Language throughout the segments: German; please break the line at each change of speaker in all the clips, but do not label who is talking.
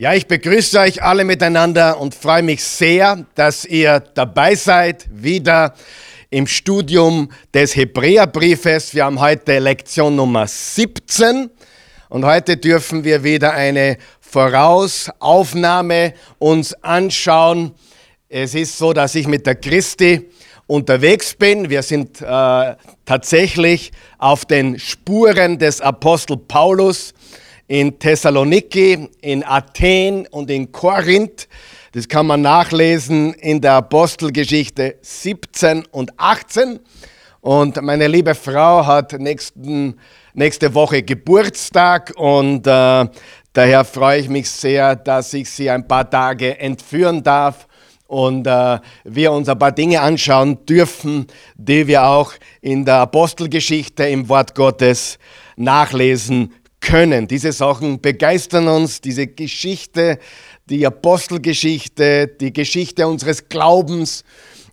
Ja, ich begrüße euch alle miteinander und freue mich sehr, dass ihr dabei seid, wieder im Studium des Hebräerbriefes. Wir haben heute Lektion Nummer 17 und heute dürfen wir wieder eine Vorausaufnahme uns anschauen. Es ist so, dass ich mit der Christi unterwegs bin. Wir sind äh, tatsächlich auf den Spuren des Apostel Paulus in Thessaloniki, in Athen und in Korinth. Das kann man nachlesen in der Apostelgeschichte 17 und 18. Und meine liebe Frau hat nächsten, nächste Woche Geburtstag und äh, daher freue ich mich sehr, dass ich sie ein paar Tage entführen darf und äh, wir uns ein paar Dinge anschauen dürfen, die wir auch in der Apostelgeschichte im Wort Gottes nachlesen können. Diese Sachen begeistern uns, diese Geschichte, die Apostelgeschichte, die Geschichte unseres Glaubens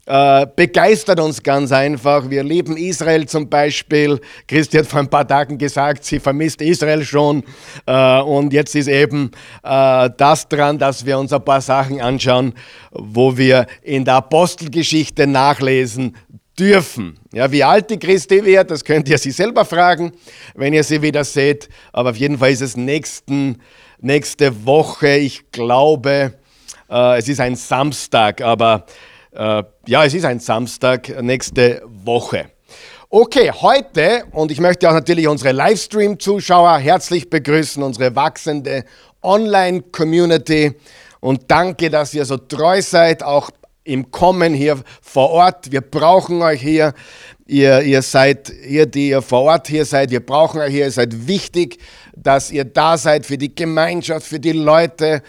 äh, begeistert uns ganz einfach. Wir lieben Israel zum Beispiel. Christi hat vor ein paar Tagen gesagt, sie vermisst Israel schon. Äh, und jetzt ist eben äh, das dran, dass wir uns ein paar Sachen anschauen, wo wir in der Apostelgeschichte nachlesen dürfen. Ja, wie alt die Christi wird, das könnt ihr sie selber fragen, wenn ihr sie wieder seht. Aber auf jeden Fall ist es nächsten, nächste Woche, ich glaube, äh, es ist ein Samstag, aber äh, ja, es ist ein Samstag, nächste Woche. Okay, heute, und ich möchte auch natürlich unsere Livestream-Zuschauer herzlich begrüßen, unsere wachsende Online-Community. Und danke, dass ihr so treu seid, auch im Kommen hier vor Ort. Wir brauchen euch hier. Ihr, ihr seid, ihr, die ihr vor Ort hier seid, wir brauchen euch hier. Ihr seid wichtig, dass ihr da seid für die Gemeinschaft, für die Leute,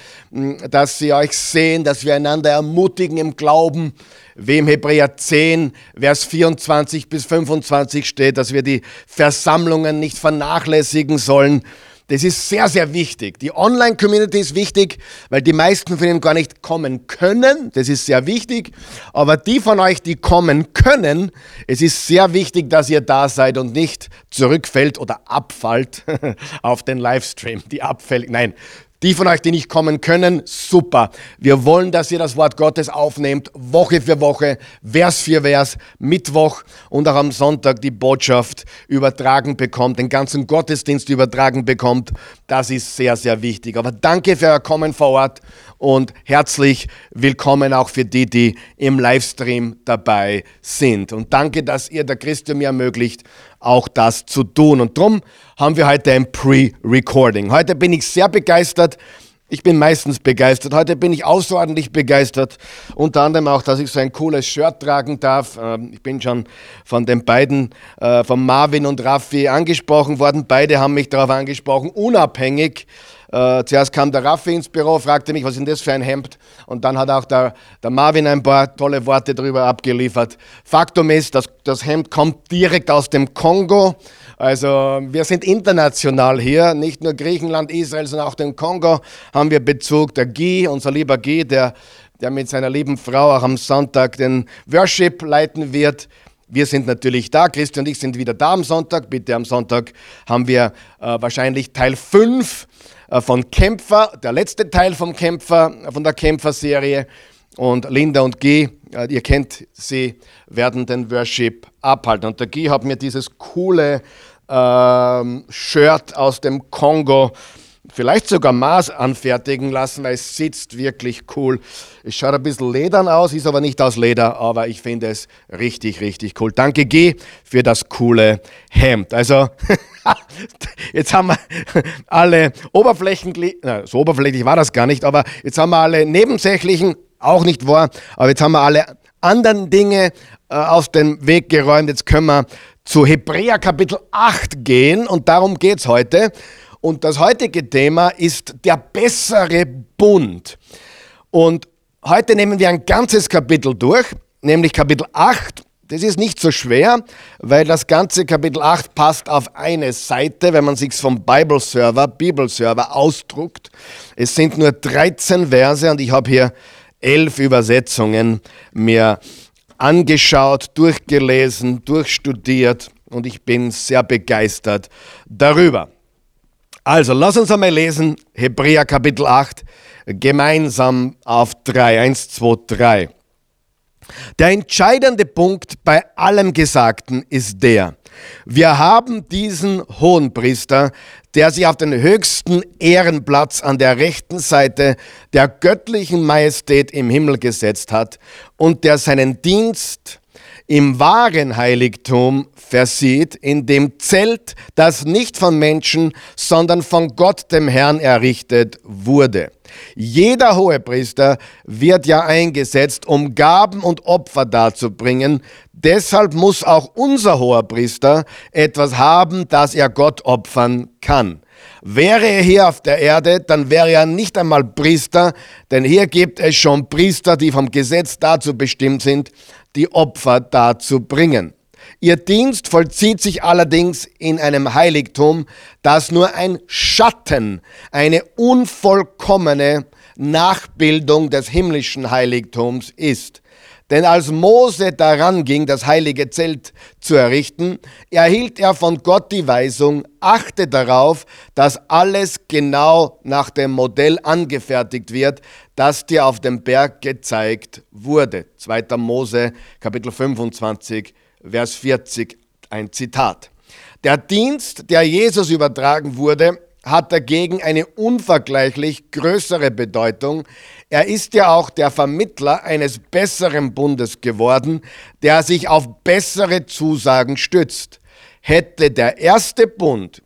dass sie euch sehen, dass wir einander ermutigen im Glauben, wie im Hebräer 10, Vers 24 bis 25 steht, dass wir die Versammlungen nicht vernachlässigen sollen das ist sehr, sehr wichtig. Die Online-Community ist wichtig, weil die meisten von ihnen gar nicht kommen können. Das ist sehr wichtig. Aber die von euch, die kommen können, es ist sehr wichtig, dass ihr da seid und nicht zurückfällt oder abfallt auf den Livestream. Die abfällt, nein, die von euch, die nicht kommen können, super. Wir wollen, dass ihr das Wort Gottes aufnehmt, Woche für Woche, Vers für Vers, Mittwoch und auch am Sonntag die Botschaft übertragen bekommt, den ganzen Gottesdienst übertragen bekommt. Das ist sehr, sehr wichtig. Aber danke für euer Kommen vor Ort und herzlich willkommen auch für die, die im Livestream dabei sind. Und danke, dass ihr der Christus mir ermöglicht, auch das zu tun. Und darum haben wir heute ein Pre-Recording. Heute bin ich sehr begeistert. Ich bin meistens begeistert. Heute bin ich außerordentlich begeistert. Unter anderem auch, dass ich so ein cooles Shirt tragen darf. Ähm, ich bin schon von den beiden, äh, von Marvin und Raffi, angesprochen worden. Beide haben mich darauf angesprochen, unabhängig äh, zuerst kam der Raffi ins Büro, fragte mich, was ist denn das für ein Hemd? Und dann hat auch der, der Marvin ein paar tolle Worte darüber abgeliefert. Faktum ist, dass das Hemd kommt direkt aus dem Kongo. Also wir sind international hier, nicht nur Griechenland, Israel, sondern auch den Kongo haben wir Bezug. Der Guy, unser lieber Guy, der, der mit seiner lieben Frau auch am Sonntag den Worship leiten wird. Wir sind natürlich da, Christi und ich sind wieder da am Sonntag. Bitte am Sonntag haben wir äh, wahrscheinlich Teil 5 äh, von Kämpfer, der letzte Teil vom Kämpfer, von der Kämpferserie. Und Linda und Guy, äh, ihr kennt sie, werden den Worship abhalten. Und der Guy hat mir dieses coole ähm, Shirt aus dem Kongo vielleicht sogar Maß anfertigen lassen, weil es sitzt wirklich cool. Es schaut ein bisschen ledern aus, ist aber nicht aus Leder, aber ich finde es richtig, richtig cool. Danke G für das coole Hemd. Also, jetzt haben wir alle oberflächlich, so oberflächlich war das gar nicht, aber jetzt haben wir alle nebensächlichen, auch nicht wahr, aber jetzt haben wir alle anderen Dinge äh, aus dem Weg geräumt. Jetzt können wir zu Hebräer Kapitel 8 gehen und darum geht es heute. Und das heutige Thema ist der bessere Bund. Und heute nehmen wir ein ganzes Kapitel durch, nämlich Kapitel 8. Das ist nicht so schwer, weil das ganze Kapitel 8 passt auf eine Seite, wenn man sich vom Bible Server, Bibelserver ausdruckt. Es sind nur 13 Verse und ich habe hier elf Übersetzungen mir angeschaut, durchgelesen, durchstudiert und ich bin sehr begeistert darüber. Also, lass uns einmal lesen, Hebräer Kapitel 8. gemeinsam auf drei. Eins, zwei, drei. Der entscheidende Punkt bei allem Gesagten ist der, wir haben diesen Hohenpriester, der sich auf den höchsten Ehrenplatz an der rechten Seite der göttlichen Majestät im Himmel gesetzt hat und der seinen Dienst im wahren Heiligtum versieht, in dem Zelt, das nicht von Menschen, sondern von Gott dem Herrn errichtet wurde. Jeder Hohepriester wird ja eingesetzt, um Gaben und Opfer darzubringen. Deshalb muss auch unser Hohepriester etwas haben, das er Gott opfern kann. Wäre er hier auf der Erde, dann wäre er nicht einmal Priester, denn hier gibt es schon Priester, die vom Gesetz dazu bestimmt sind, die Opfer darzubringen. Ihr Dienst vollzieht sich allerdings in einem Heiligtum, das nur ein Schatten, eine unvollkommene Nachbildung des himmlischen Heiligtums ist. Denn als Mose daran ging, das heilige Zelt zu errichten, erhielt er von Gott die Weisung, achte darauf, dass alles genau nach dem Modell angefertigt wird, das dir auf dem Berg gezeigt wurde. 2. Mose Kapitel 25, Vers 40, ein Zitat. Der Dienst, der Jesus übertragen wurde, hat dagegen eine unvergleichlich größere Bedeutung. Er ist ja auch der Vermittler eines besseren Bundes geworden, der sich auf bessere Zusagen stützt. Hätte der erste Bund,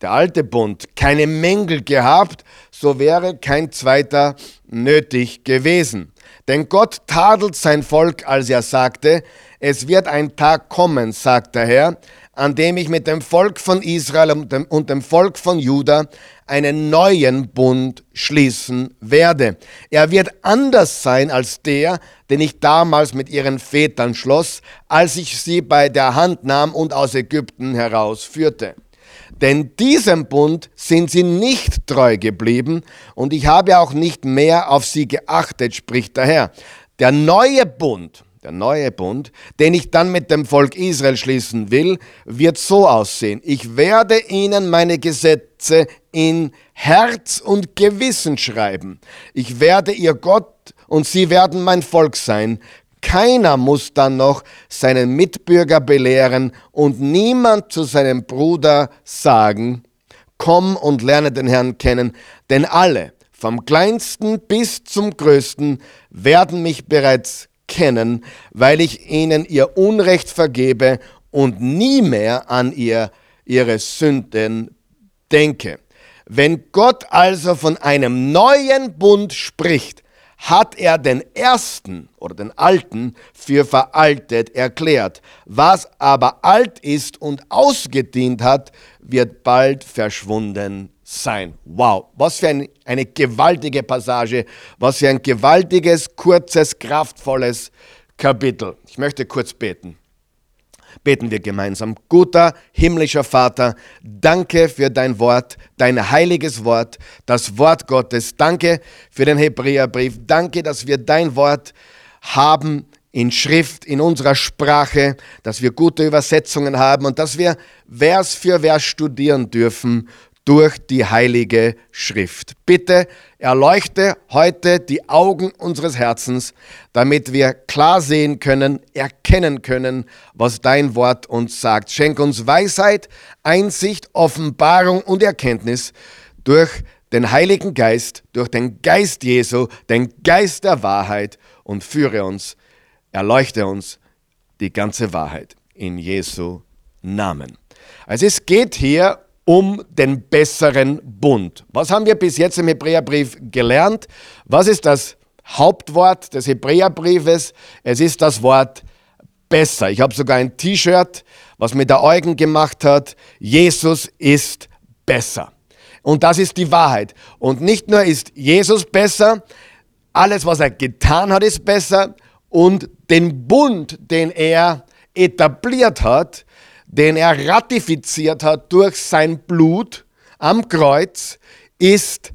der alte Bund, keine Mängel gehabt, so wäre kein zweiter nötig gewesen. Denn Gott tadelt sein Volk, als er sagte, es wird ein Tag kommen, sagt der Herr, an dem ich mit dem Volk von Israel und dem, und dem Volk von Juda einen neuen Bund schließen werde. Er wird anders sein als der, den ich damals mit ihren Vätern schloss, als ich sie bei der Hand nahm und aus Ägypten herausführte. Denn diesem Bund sind sie nicht treu geblieben und ich habe auch nicht mehr auf sie geachtet, spricht der Herr. Der neue Bund, der neue Bund, den ich dann mit dem Volk Israel schließen will, wird so aussehen. Ich werde ihnen meine Gesetze in Herz und Gewissen schreiben. Ich werde ihr Gott und sie werden mein Volk sein. Keiner muss dann noch seinen Mitbürger belehren und niemand zu seinem Bruder sagen, komm und lerne den Herrn kennen, denn alle, vom kleinsten bis zum größten, werden mich bereits kennen, weil ich ihnen ihr Unrecht vergebe und nie mehr an ihr ihre Sünden denke. Wenn Gott also von einem neuen Bund spricht, hat er den ersten oder den alten für veraltet erklärt. Was aber alt ist und ausgedient hat, wird bald verschwunden sein. Wow, was für ein, eine gewaltige Passage, was für ein gewaltiges, kurzes, kraftvolles Kapitel. Ich möchte kurz beten. Beten wir gemeinsam. Guter himmlischer Vater, danke für dein Wort, dein heiliges Wort, das Wort Gottes. Danke für den Hebräerbrief. Danke, dass wir dein Wort haben in Schrift, in unserer Sprache, dass wir gute Übersetzungen haben und dass wir Vers für Vers studieren dürfen durch die heilige Schrift. Bitte erleuchte heute die Augen unseres Herzens, damit wir klar sehen können, erkennen können, was dein Wort uns sagt. Schenk uns Weisheit, Einsicht, Offenbarung und Erkenntnis durch den Heiligen Geist, durch den Geist Jesu, den Geist der Wahrheit und führe uns, erleuchte uns die ganze Wahrheit in Jesu Namen. Also es geht hier um den besseren Bund. Was haben wir bis jetzt im Hebräerbrief gelernt? Was ist das Hauptwort des Hebräerbriefes? Es ist das Wort besser. Ich habe sogar ein T-Shirt, was mir der Eugen gemacht hat. Jesus ist besser. Und das ist die Wahrheit. Und nicht nur ist Jesus besser, alles, was er getan hat, ist besser. Und den Bund, den er etabliert hat, den er ratifiziert hat durch sein Blut am Kreuz, ist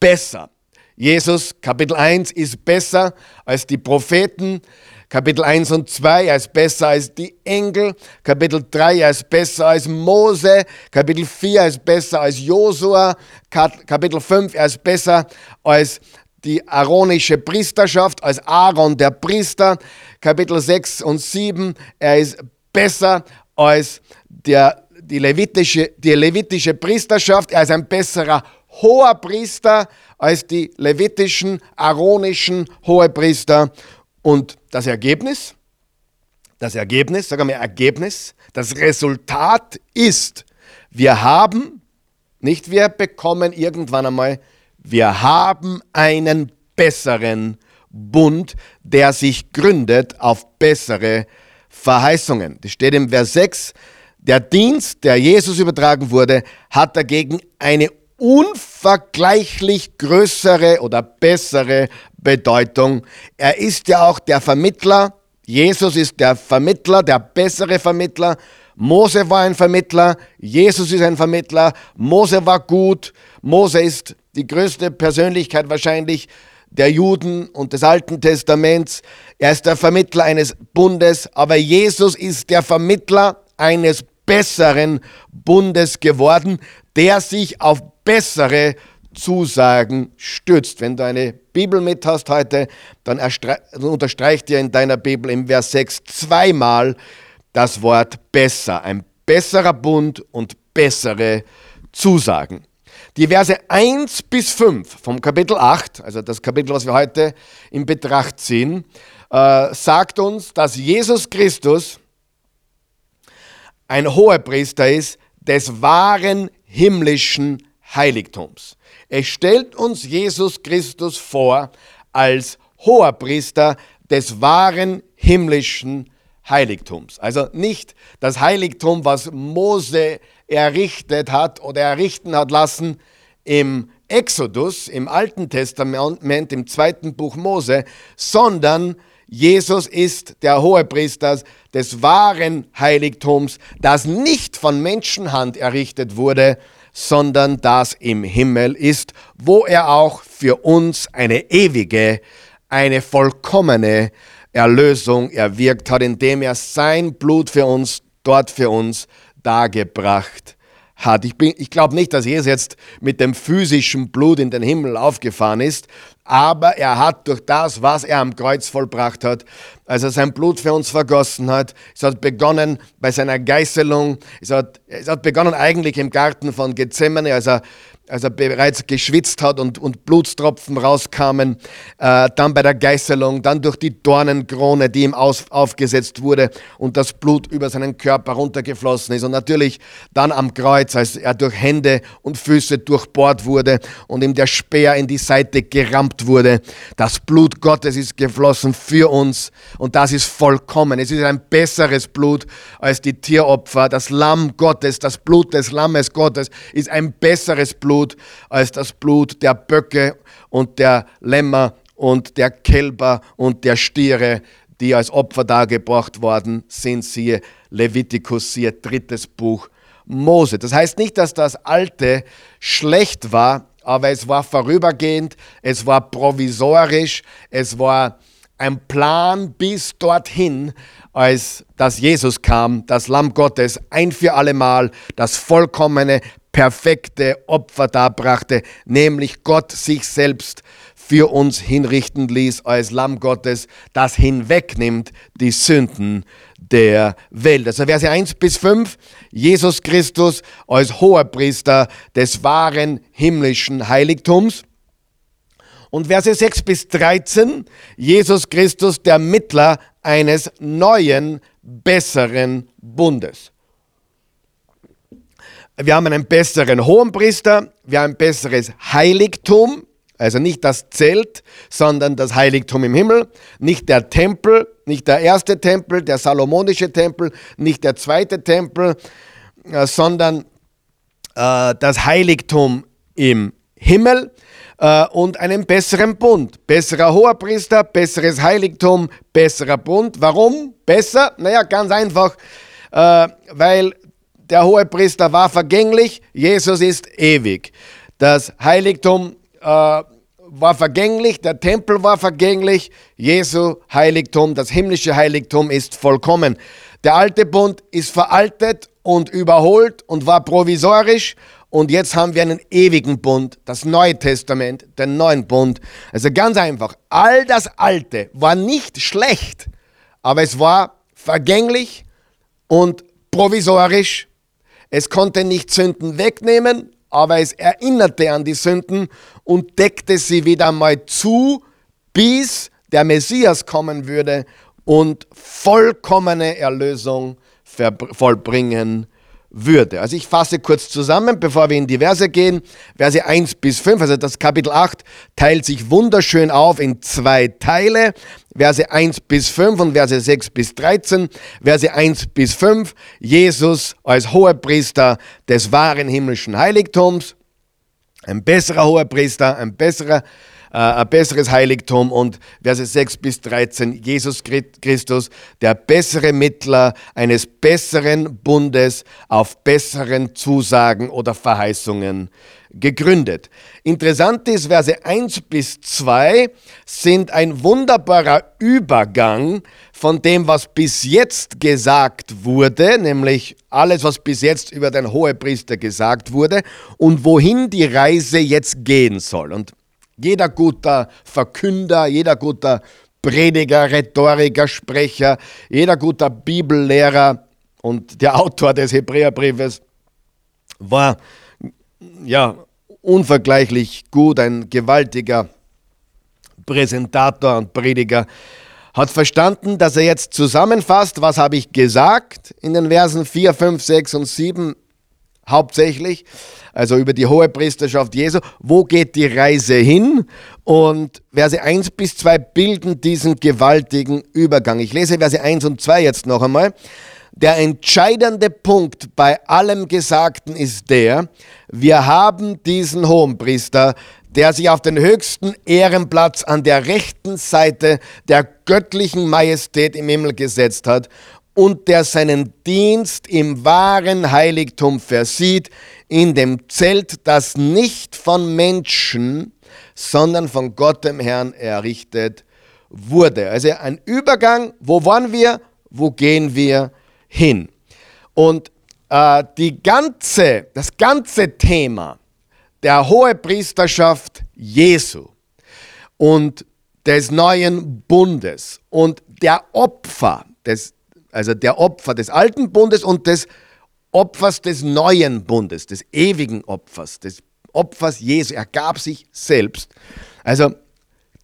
besser. Jesus Kapitel 1 ist besser als die Propheten. Kapitel 1 und 2, er ist besser als die Engel. Kapitel 3, er ist besser als Mose. Kapitel 4, er ist besser als Josua. Kapitel 5, er ist besser als die aaronische Priesterschaft, als Aaron der Priester. Kapitel 6 und 7, er ist besser als der, die, levitische, die levitische Priesterschaft. Er ist ein besserer hoher Priester als die levitischen, aaronischen Hohepriester. Und das Ergebnis, das Ergebnis, sagen wir Ergebnis, das Resultat ist, wir haben, nicht wir bekommen irgendwann einmal, wir haben einen besseren Bund, der sich gründet auf bessere Verheißungen. Das steht im Vers 6. Der Dienst, der Jesus übertragen wurde, hat dagegen eine unvergleichlich größere oder bessere Bedeutung. Er ist ja auch der Vermittler. Jesus ist der Vermittler, der bessere Vermittler. Mose war ein Vermittler, Jesus ist ein Vermittler, Mose war gut, Mose ist die größte Persönlichkeit wahrscheinlich der Juden und des Alten Testaments. Er ist der Vermittler eines Bundes, aber Jesus ist der Vermittler eines besseren Bundes geworden, der sich auf bessere Zusagen stützt. Wenn du eine Bibel mit hast heute, dann unterstreicht dir in deiner Bibel im Vers 6 zweimal das Wort besser. Ein besserer Bund und bessere Zusagen. Die Verse 1 bis 5 vom Kapitel 8, also das Kapitel, was wir heute in Betracht ziehen, äh, sagt uns, dass Jesus Christus ein Hohepriester ist des wahren himmlischen Heiligtums. Es stellt uns Jesus Christus vor als Hoherpriester des wahren himmlischen Heiligtums. Also nicht das Heiligtum, was Mose errichtet hat oder errichten hat lassen im Exodus, im Alten Testament, im zweiten Buch Mose, sondern Jesus ist der Hohepriester des wahren Heiligtums, das nicht von Menschenhand errichtet wurde, sondern das im Himmel ist, wo er auch für uns eine ewige, eine vollkommene Erlösung erwirkt hat, indem er sein Blut für uns, dort für uns dargebracht hat. Ich, ich glaube nicht, dass Jesus jetzt mit dem physischen Blut in den Himmel aufgefahren ist, aber er hat durch das, was er am Kreuz vollbracht hat, als er sein Blut für uns vergossen hat, es hat begonnen bei seiner Geißelung, es hat, es hat begonnen eigentlich im Garten von Gethsemane, als er als er bereits geschwitzt hat und, und Blutstropfen rauskamen, äh, dann bei der Geißelung, dann durch die Dornenkrone, die ihm aus, aufgesetzt wurde und das Blut über seinen Körper runtergeflossen ist und natürlich dann am Kreuz, als er durch Hände und Füße durchbohrt wurde und ihm der Speer in die Seite gerammt wurde. Das Blut Gottes ist geflossen für uns und das ist vollkommen. Es ist ein besseres Blut als die Tieropfer. Das Lamm Gottes, das Blut des Lammes Gottes ist ein besseres Blut Blut als das Blut der Böcke und der Lämmer und der Kälber und der Stiere, die als Opfer dargebracht worden sind. Siehe Levitikus, siehe drittes Buch Mose. Das heißt nicht, dass das Alte schlecht war, aber es war vorübergehend, es war provisorisch, es war ein Plan bis dorthin, als dass Jesus kam, das Lamm Gottes, ein für allemal, das vollkommene, perfekte Opfer darbrachte, nämlich Gott sich selbst für uns hinrichten ließ als Lamm Gottes, das hinwegnimmt die Sünden der Welt. Also Verse 1 bis 5, Jesus Christus als Hoherpriester des wahren himmlischen Heiligtums. Und Verse 6 bis 13, Jesus Christus der Mittler eines neuen, besseren Bundes. Wir haben einen besseren Hohenpriester, wir haben ein besseres Heiligtum, also nicht das Zelt, sondern das Heiligtum im Himmel, nicht der Tempel, nicht der erste Tempel, der salomonische Tempel, nicht der zweite Tempel, äh, sondern äh, das Heiligtum im Himmel äh, und einen besseren Bund. Besserer Hoherpriester, besseres Heiligtum, besserer Bund. Warum? Besser? Naja, ganz einfach, weil der hohe Priester war vergänglich, Jesus ist ewig. Das Heiligtum äh, war vergänglich, der Tempel war vergänglich, Jesu Heiligtum, das himmlische Heiligtum ist vollkommen. Der alte Bund ist veraltet und überholt und war provisorisch und jetzt haben wir einen ewigen Bund, das Neue Testament, den neuen Bund. Also ganz einfach, all das Alte war nicht schlecht, aber es war vergänglich und provisorisch. Es konnte nicht Sünden wegnehmen, aber es erinnerte an die Sünden und deckte sie wieder einmal zu, bis der Messias kommen würde und vollkommene Erlösung vollbringen würde. Also ich fasse kurz zusammen, bevor wir in die Verse gehen. Verse 1 bis 5, also das Kapitel 8 teilt sich wunderschön auf in zwei Teile. Verse 1 bis 5 und Verse 6 bis 13. Verse 1 bis 5, Jesus als Hohepriester des wahren himmlischen Heiligtums. Ein besserer Hohepriester, ein besserer äh, ein besseres Heiligtum und Verse 6 bis 13, Jesus Christus, der bessere Mittler eines besseren Bundes auf besseren Zusagen oder Verheißungen gegründet. Interessant ist, Verse 1 bis 2 sind ein wunderbarer Übergang von dem, was bis jetzt gesagt wurde, nämlich alles, was bis jetzt über den Hohepriester gesagt wurde und wohin die Reise jetzt gehen soll. Und jeder guter Verkünder, jeder guter Prediger, Rhetoriker, Sprecher, jeder guter Bibellehrer und der Autor des Hebräerbriefes war ja unvergleichlich gut, ein gewaltiger Präsentator und Prediger, hat verstanden, dass er jetzt zusammenfasst, was habe ich gesagt in den Versen 4, 5, 6 und 7 hauptsächlich, also über die hohe Priesterschaft Jesu. Wo geht die Reise hin? Und Verse 1 bis 2 bilden diesen gewaltigen Übergang. Ich lese Verse 1 und 2 jetzt noch einmal. Der entscheidende Punkt bei allem Gesagten ist der, wir haben diesen Hohenpriester, der sich auf den höchsten Ehrenplatz an der rechten Seite der göttlichen Majestät im Himmel gesetzt hat und der seinen Dienst im wahren Heiligtum versieht, in dem Zelt, das nicht von Menschen, sondern von Gott dem Herrn errichtet wurde. Also ein Übergang, wo waren wir, wo gehen wir hin? Und äh, die ganze, das ganze Thema der Hohepriesterschaft Jesu und des neuen Bundes und der Opfer des also der Opfer des alten Bundes und des Opfers des neuen Bundes, des ewigen Opfers, des Opfers Jesu. Er gab sich selbst. Also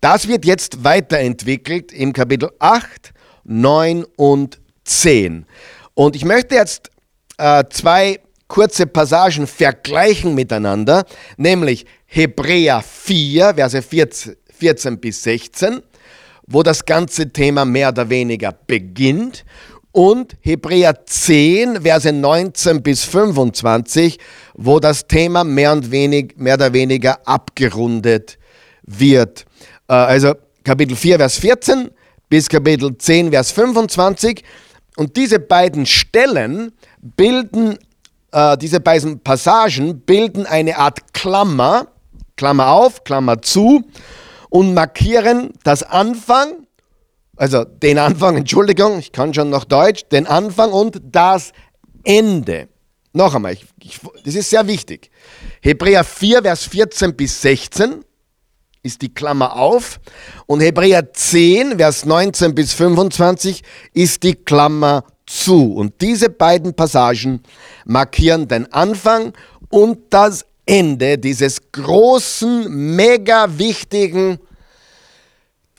das wird jetzt weiterentwickelt im Kapitel 8, 9 und 10. Und ich möchte jetzt äh, zwei kurze Passagen vergleichen miteinander, nämlich Hebräer 4, Verse 14, 14 bis 16, wo das ganze Thema mehr oder weniger beginnt und Hebräer 10, Verse 19 bis 25, wo das Thema mehr, und wenig, mehr oder weniger abgerundet wird. Äh, also Kapitel 4, Vers 14 bis Kapitel 10, Vers 25. Und diese beiden Stellen bilden, äh, diese beiden Passagen bilden eine Art Klammer, Klammer auf, Klammer zu, und markieren das Anfang also den Anfang, Entschuldigung, ich kann schon noch Deutsch, den Anfang und das Ende. Noch einmal, ich, ich, das ist sehr wichtig. Hebräer 4, Vers 14 bis 16 ist die Klammer auf und Hebräer 10, Vers 19 bis 25 ist die Klammer zu. Und diese beiden Passagen markieren den Anfang und das Ende dieses großen, mega wichtigen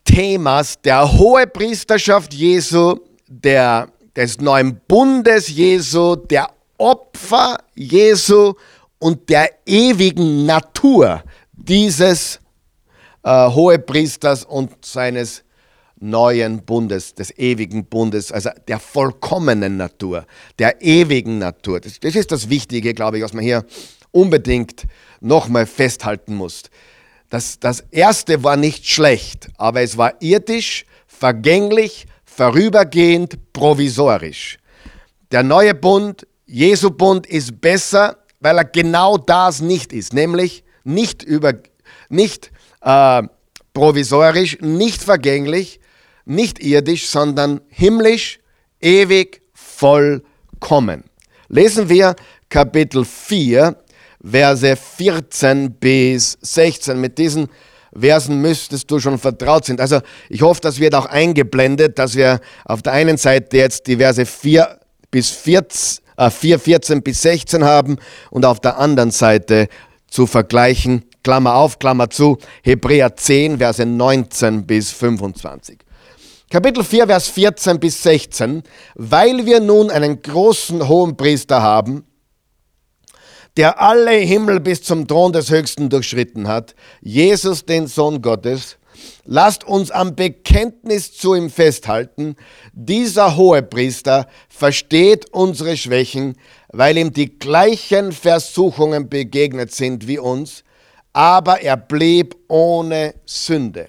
Themas der Hohepriesterschaft Jesu, der, des neuen Bundes Jesu, der Opfer Jesu und der ewigen Natur dieses äh, Hohepriesters und seines neuen Bundes, des ewigen Bundes, also der vollkommenen Natur, der ewigen Natur. Das, das ist das Wichtige, glaube ich, was man hier unbedingt nochmal festhalten muss. Das, das erste war nicht schlecht, aber es war irdisch, vergänglich, vorübergehend, provisorisch. Der neue Bund, Jesu Bund, ist besser, weil er genau das nicht ist, nämlich nicht, über, nicht äh, provisorisch, nicht vergänglich, nicht irdisch, sondern himmlisch, ewig, vollkommen. Lesen wir Kapitel 4, Verse 14 bis 16. Mit diesen Versen müsstest du schon vertraut sein. Also ich hoffe, das wird auch eingeblendet, dass wir auf der einen Seite jetzt die Verse 4 bis 14, äh 4, 14 bis 16 haben und auf der anderen Seite zu vergleichen, Klammer auf, Klammer zu, Hebräer 10, Verse 19 bis 25. Kapitel 4, Vers 14 bis 16. Weil wir nun einen großen hohen Priester haben, der alle Himmel bis zum Thron des Höchsten durchschritten hat, Jesus, den Sohn Gottes, lasst uns am Bekenntnis zu ihm festhalten. Dieser hohe Priester versteht unsere Schwächen, weil ihm die gleichen Versuchungen begegnet sind wie uns, aber er blieb ohne Sünde.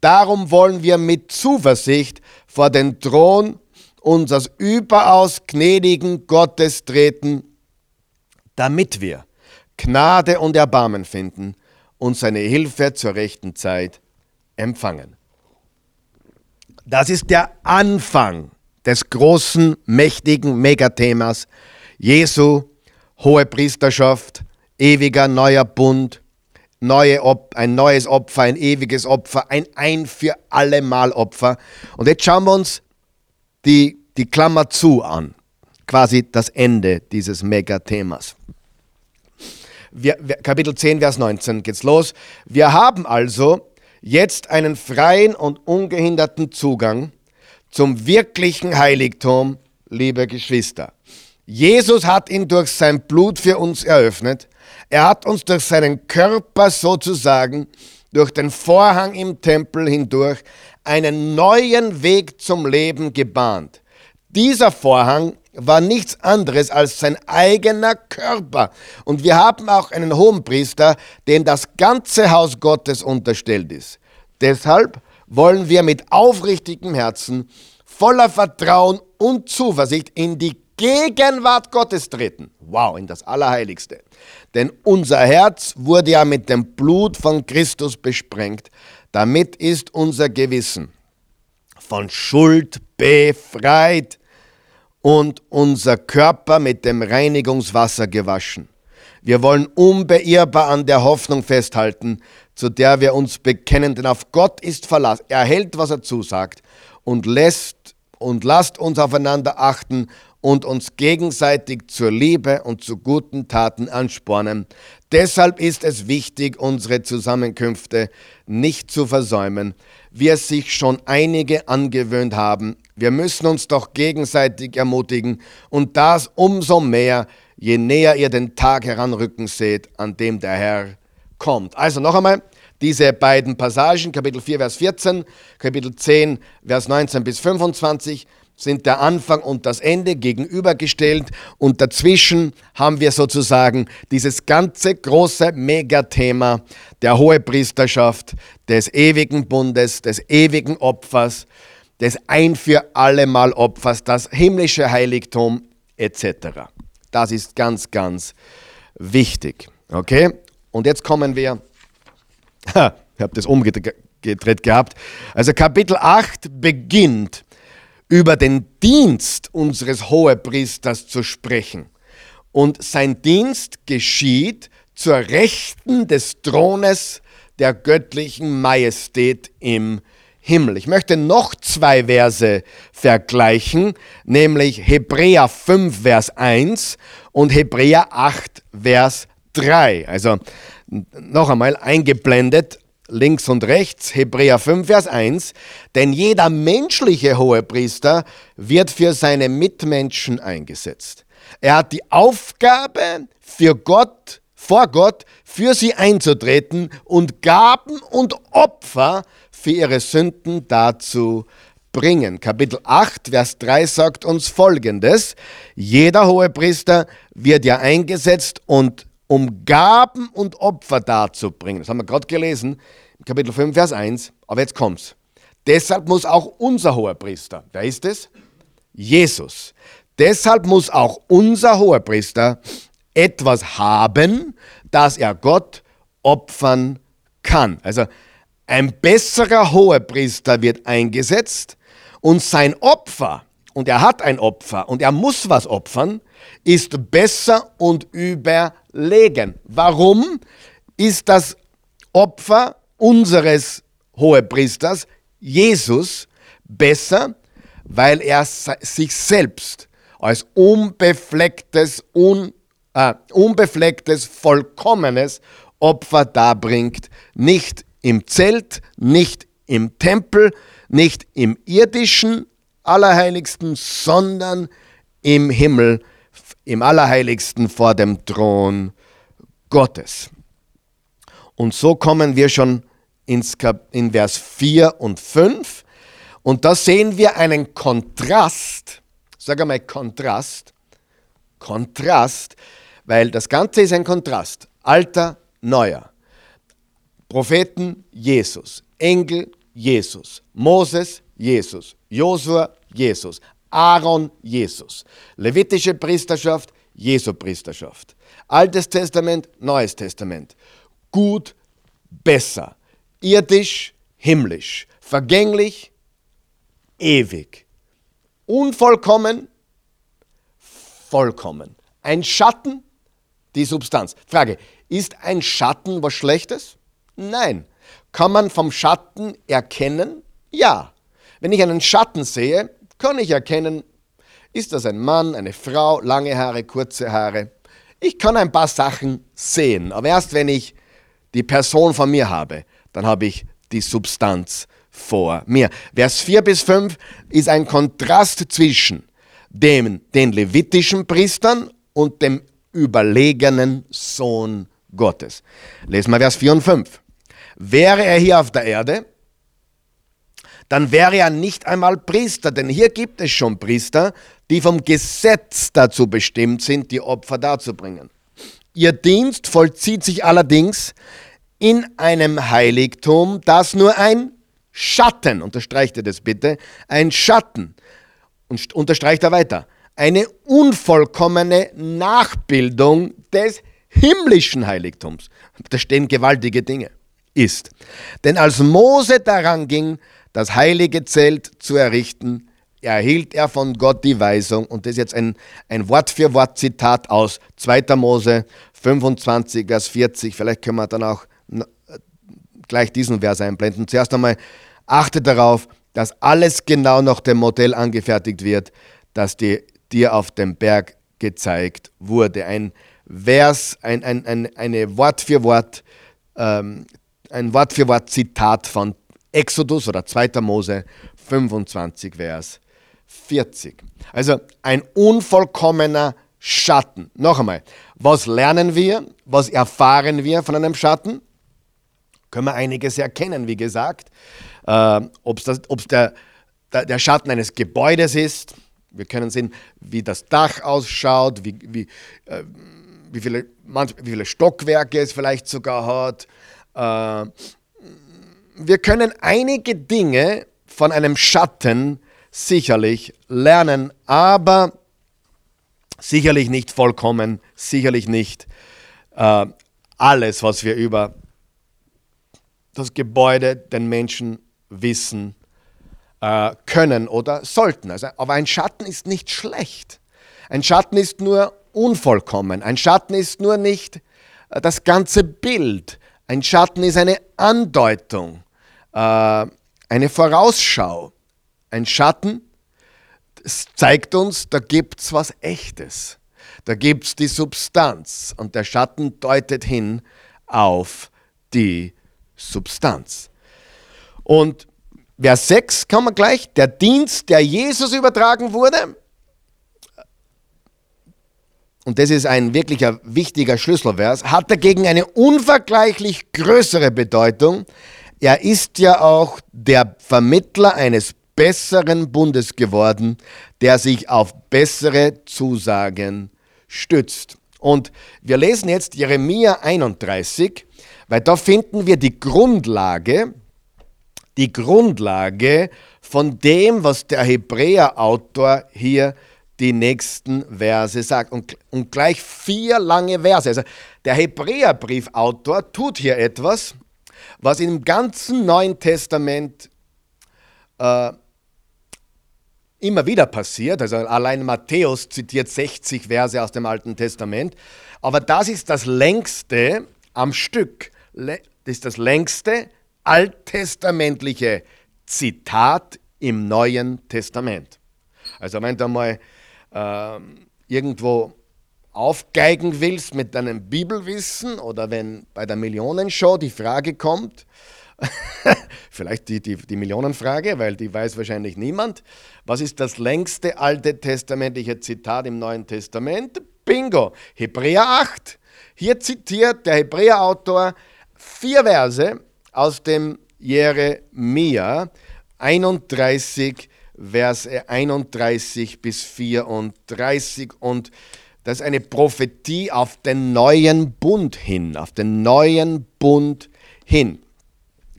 Darum wollen wir mit Zuversicht vor den Thron unseres überaus gnädigen Gottes treten, damit wir Gnade und Erbarmen finden und seine Hilfe zur rechten Zeit empfangen. Das ist der Anfang des großen, mächtigen Megathemas Jesu, hohe Priesterschaft, ewiger neuer Bund, neue ein neues Opfer, ein ewiges Opfer, ein ein für alle Mal Opfer. Und jetzt schauen wir uns die, die Klammer zu an, quasi das Ende dieses Megathemas. Wir, wir, Kapitel 10, Vers 19 geht's los. Wir haben also jetzt einen freien und ungehinderten Zugang zum wirklichen Heiligtum, liebe Geschwister. Jesus hat ihn durch sein Blut für uns eröffnet er hat uns durch seinen Körper sozusagen, durch den Vorhang im Tempel hindurch, einen neuen Weg zum Leben gebahnt. Dieser Vorhang war nichts anderes als sein eigener Körper. Und wir haben auch einen Hohenpriester, dem das ganze Haus Gottes unterstellt ist. Deshalb wollen wir mit aufrichtigem Herzen, voller Vertrauen und Zuversicht in die Gegenwart Gottes treten. Wow, in das Allerheiligste. Denn unser Herz wurde ja mit dem Blut von Christus besprengt. Damit ist unser Gewissen von Schuld befreit und unser Körper mit dem Reinigungswasser gewaschen. Wir wollen unbeirrbar an der Hoffnung festhalten, zu der wir uns bekennen, denn auf Gott ist Verlass. Er hält, was er zusagt und lässt und lasst uns aufeinander achten und uns gegenseitig zur Liebe und zu guten Taten anspornen. Deshalb ist es wichtig, unsere Zusammenkünfte nicht zu versäumen, es sich schon einige angewöhnt haben. Wir müssen uns doch gegenseitig ermutigen und das umso mehr, je näher ihr den Tag heranrücken seht, an dem der Herr kommt. Also noch einmal, diese beiden Passagen, Kapitel 4, Vers 14, Kapitel 10, Vers 19 bis 25, sind der Anfang und das Ende gegenübergestellt und dazwischen haben wir sozusagen dieses ganze große Megathema der Hohepriesterschaft, des ewigen Bundes, des ewigen Opfers, des ein für alle Mal Opfers, das himmlische Heiligtum etc. Das ist ganz, ganz wichtig. Okay? Und jetzt kommen wir, ha, ich habe das umgedreht gehabt. Also Kapitel 8 beginnt über den Dienst unseres Hohepriesters zu sprechen. Und sein Dienst geschieht zur Rechten des Thrones der göttlichen Majestät im Himmel. Ich möchte noch zwei Verse vergleichen, nämlich Hebräer 5, Vers 1 und Hebräer 8, Vers 3. Also noch einmal eingeblendet links und rechts, Hebräer 5, Vers 1, denn jeder menschliche Hohepriester wird für seine Mitmenschen eingesetzt. Er hat die Aufgabe, für Gott, vor Gott, für sie einzutreten und Gaben und Opfer für ihre Sünden dazu bringen. Kapitel 8, Vers 3 sagt uns folgendes. Jeder Hohepriester wird ja eingesetzt und um Gaben und Opfer darzubringen. Das haben wir gerade gelesen, Kapitel 5, Vers 1. Aber jetzt kommt's. Deshalb muss auch unser hoher Priester, wer ist es? Jesus. Deshalb muss auch unser hoher Priester etwas haben, das er Gott opfern kann. Also Ein besserer Hohepriester wird eingesetzt und sein Opfer, und er hat ein Opfer und er muss was opfern, ist besser und überlegen. Warum ist das Opfer unseres Hohepriesters, Jesus, besser? Weil er sich selbst als unbeflecktes, un, äh, unbeflecktes, vollkommenes Opfer darbringt. Nicht im Zelt, nicht im Tempel, nicht im irdischen Allerheiligsten, sondern im Himmel, im Allerheiligsten vor dem Thron Gottes. Und so kommen wir schon ins in Vers 4 und 5. Und da sehen wir einen Kontrast, sag einmal Kontrast, Kontrast, weil das Ganze ist ein Kontrast, alter, neuer. Propheten Jesus, Engel Jesus, Moses Jesus, Josua Jesus, Aaron Jesus, levitische Priesterschaft, Jesu Priesterschaft, Altes Testament, Neues Testament, gut, besser, irdisch, himmlisch, vergänglich, ewig, unvollkommen, vollkommen, ein Schatten, die Substanz. Frage, ist ein Schatten was Schlechtes? Nein. Kann man vom Schatten erkennen? Ja. Wenn ich einen Schatten sehe, kann ich erkennen, ist das ein Mann, eine Frau, lange Haare, kurze Haare. Ich kann ein paar Sachen sehen, aber erst wenn ich die Person von mir habe, dann habe ich die Substanz vor mir. Vers 4 bis 5 ist ein Kontrast zwischen dem, den levitischen Priestern und dem überlegenen Sohn Gottes. Lesen wir Vers 4 und 5. Wäre er hier auf der Erde, dann wäre er nicht einmal Priester, denn hier gibt es schon Priester, die vom Gesetz dazu bestimmt sind, die Opfer darzubringen. Ihr Dienst vollzieht sich allerdings in einem Heiligtum, das nur ein Schatten, unterstreicht ihr das bitte, ein Schatten, und unterstreicht er weiter, eine unvollkommene Nachbildung des himmlischen Heiligtums. Da stehen gewaltige Dinge ist. Denn als Mose daran ging, das heilige Zelt zu errichten, erhielt er von Gott die Weisung, und das ist jetzt ein, ein Wort für Wort Zitat aus 2. Mose 25, Vers 40, vielleicht können wir dann auch gleich diesen Vers einblenden. Zuerst einmal achte darauf, dass alles genau nach dem Modell angefertigt wird, das dir, dir auf dem Berg gezeigt wurde. Ein Vers, ein, ein, ein, eine Wort für Wort ähm, ein Wort für Wort Zitat von Exodus oder 2. Mose 25, Vers 40. Also ein unvollkommener Schatten. Noch einmal, was lernen wir, was erfahren wir von einem Schatten? Können wir einiges erkennen, wie gesagt. Äh, Ob es der, der, der Schatten eines Gebäudes ist, wir können sehen, wie das Dach ausschaut, wie, wie, äh, wie, viele, manch, wie viele Stockwerke es vielleicht sogar hat, äh, wir können einige Dinge von einem Schatten sicherlich lernen, aber sicherlich nicht vollkommen, sicherlich nicht äh, alles, was wir über das Gebäude, den Menschen wissen äh, können oder sollten. Also, aber ein Schatten ist nicht schlecht. Ein Schatten ist nur unvollkommen. Ein Schatten ist nur nicht äh, das ganze Bild. Ein Schatten ist eine Andeutung, äh, eine Vorausschau. Ein Schatten zeigt uns, da gibt es was Echtes. Da gibt es die Substanz und der Schatten deutet hin auf die Substanz. Und Vers 6 kann man gleich, der Dienst, der Jesus übertragen wurde, und das ist ein wirklicher wichtiger Schlüsselvers, hat dagegen eine unvergleichlich größere Bedeutung. Er ist ja auch der Vermittler eines besseren Bundes geworden, der sich auf bessere Zusagen stützt. Und wir lesen jetzt Jeremia 31, weil da finden wir die Grundlage, die Grundlage von dem, was der Hebräer-Autor hier die nächsten Verse sagt. Und, und gleich vier lange Verse. Also der Hebräerbriefautor tut hier etwas, was im ganzen Neuen Testament äh, immer wieder passiert. Also allein Matthäus zitiert 60 Verse aus dem Alten Testament. Aber das ist das längste am Stück. Das ist das längste alttestamentliche Zitat im Neuen Testament. Also wenn du mal äh, irgendwo aufgeigen willst mit deinem Bibelwissen oder wenn bei der Millionenshow die Frage kommt, vielleicht die, die, die Millionenfrage, weil die weiß wahrscheinlich niemand, was ist das längste alte testamentliche Zitat im Neuen Testament? Bingo, Hebräer 8. Hier zitiert der Hebräerautor vier Verse aus dem Jeremia 31, Verse 31 bis 34 und das ist eine Prophetie auf den neuen Bund hin, auf den neuen Bund hin.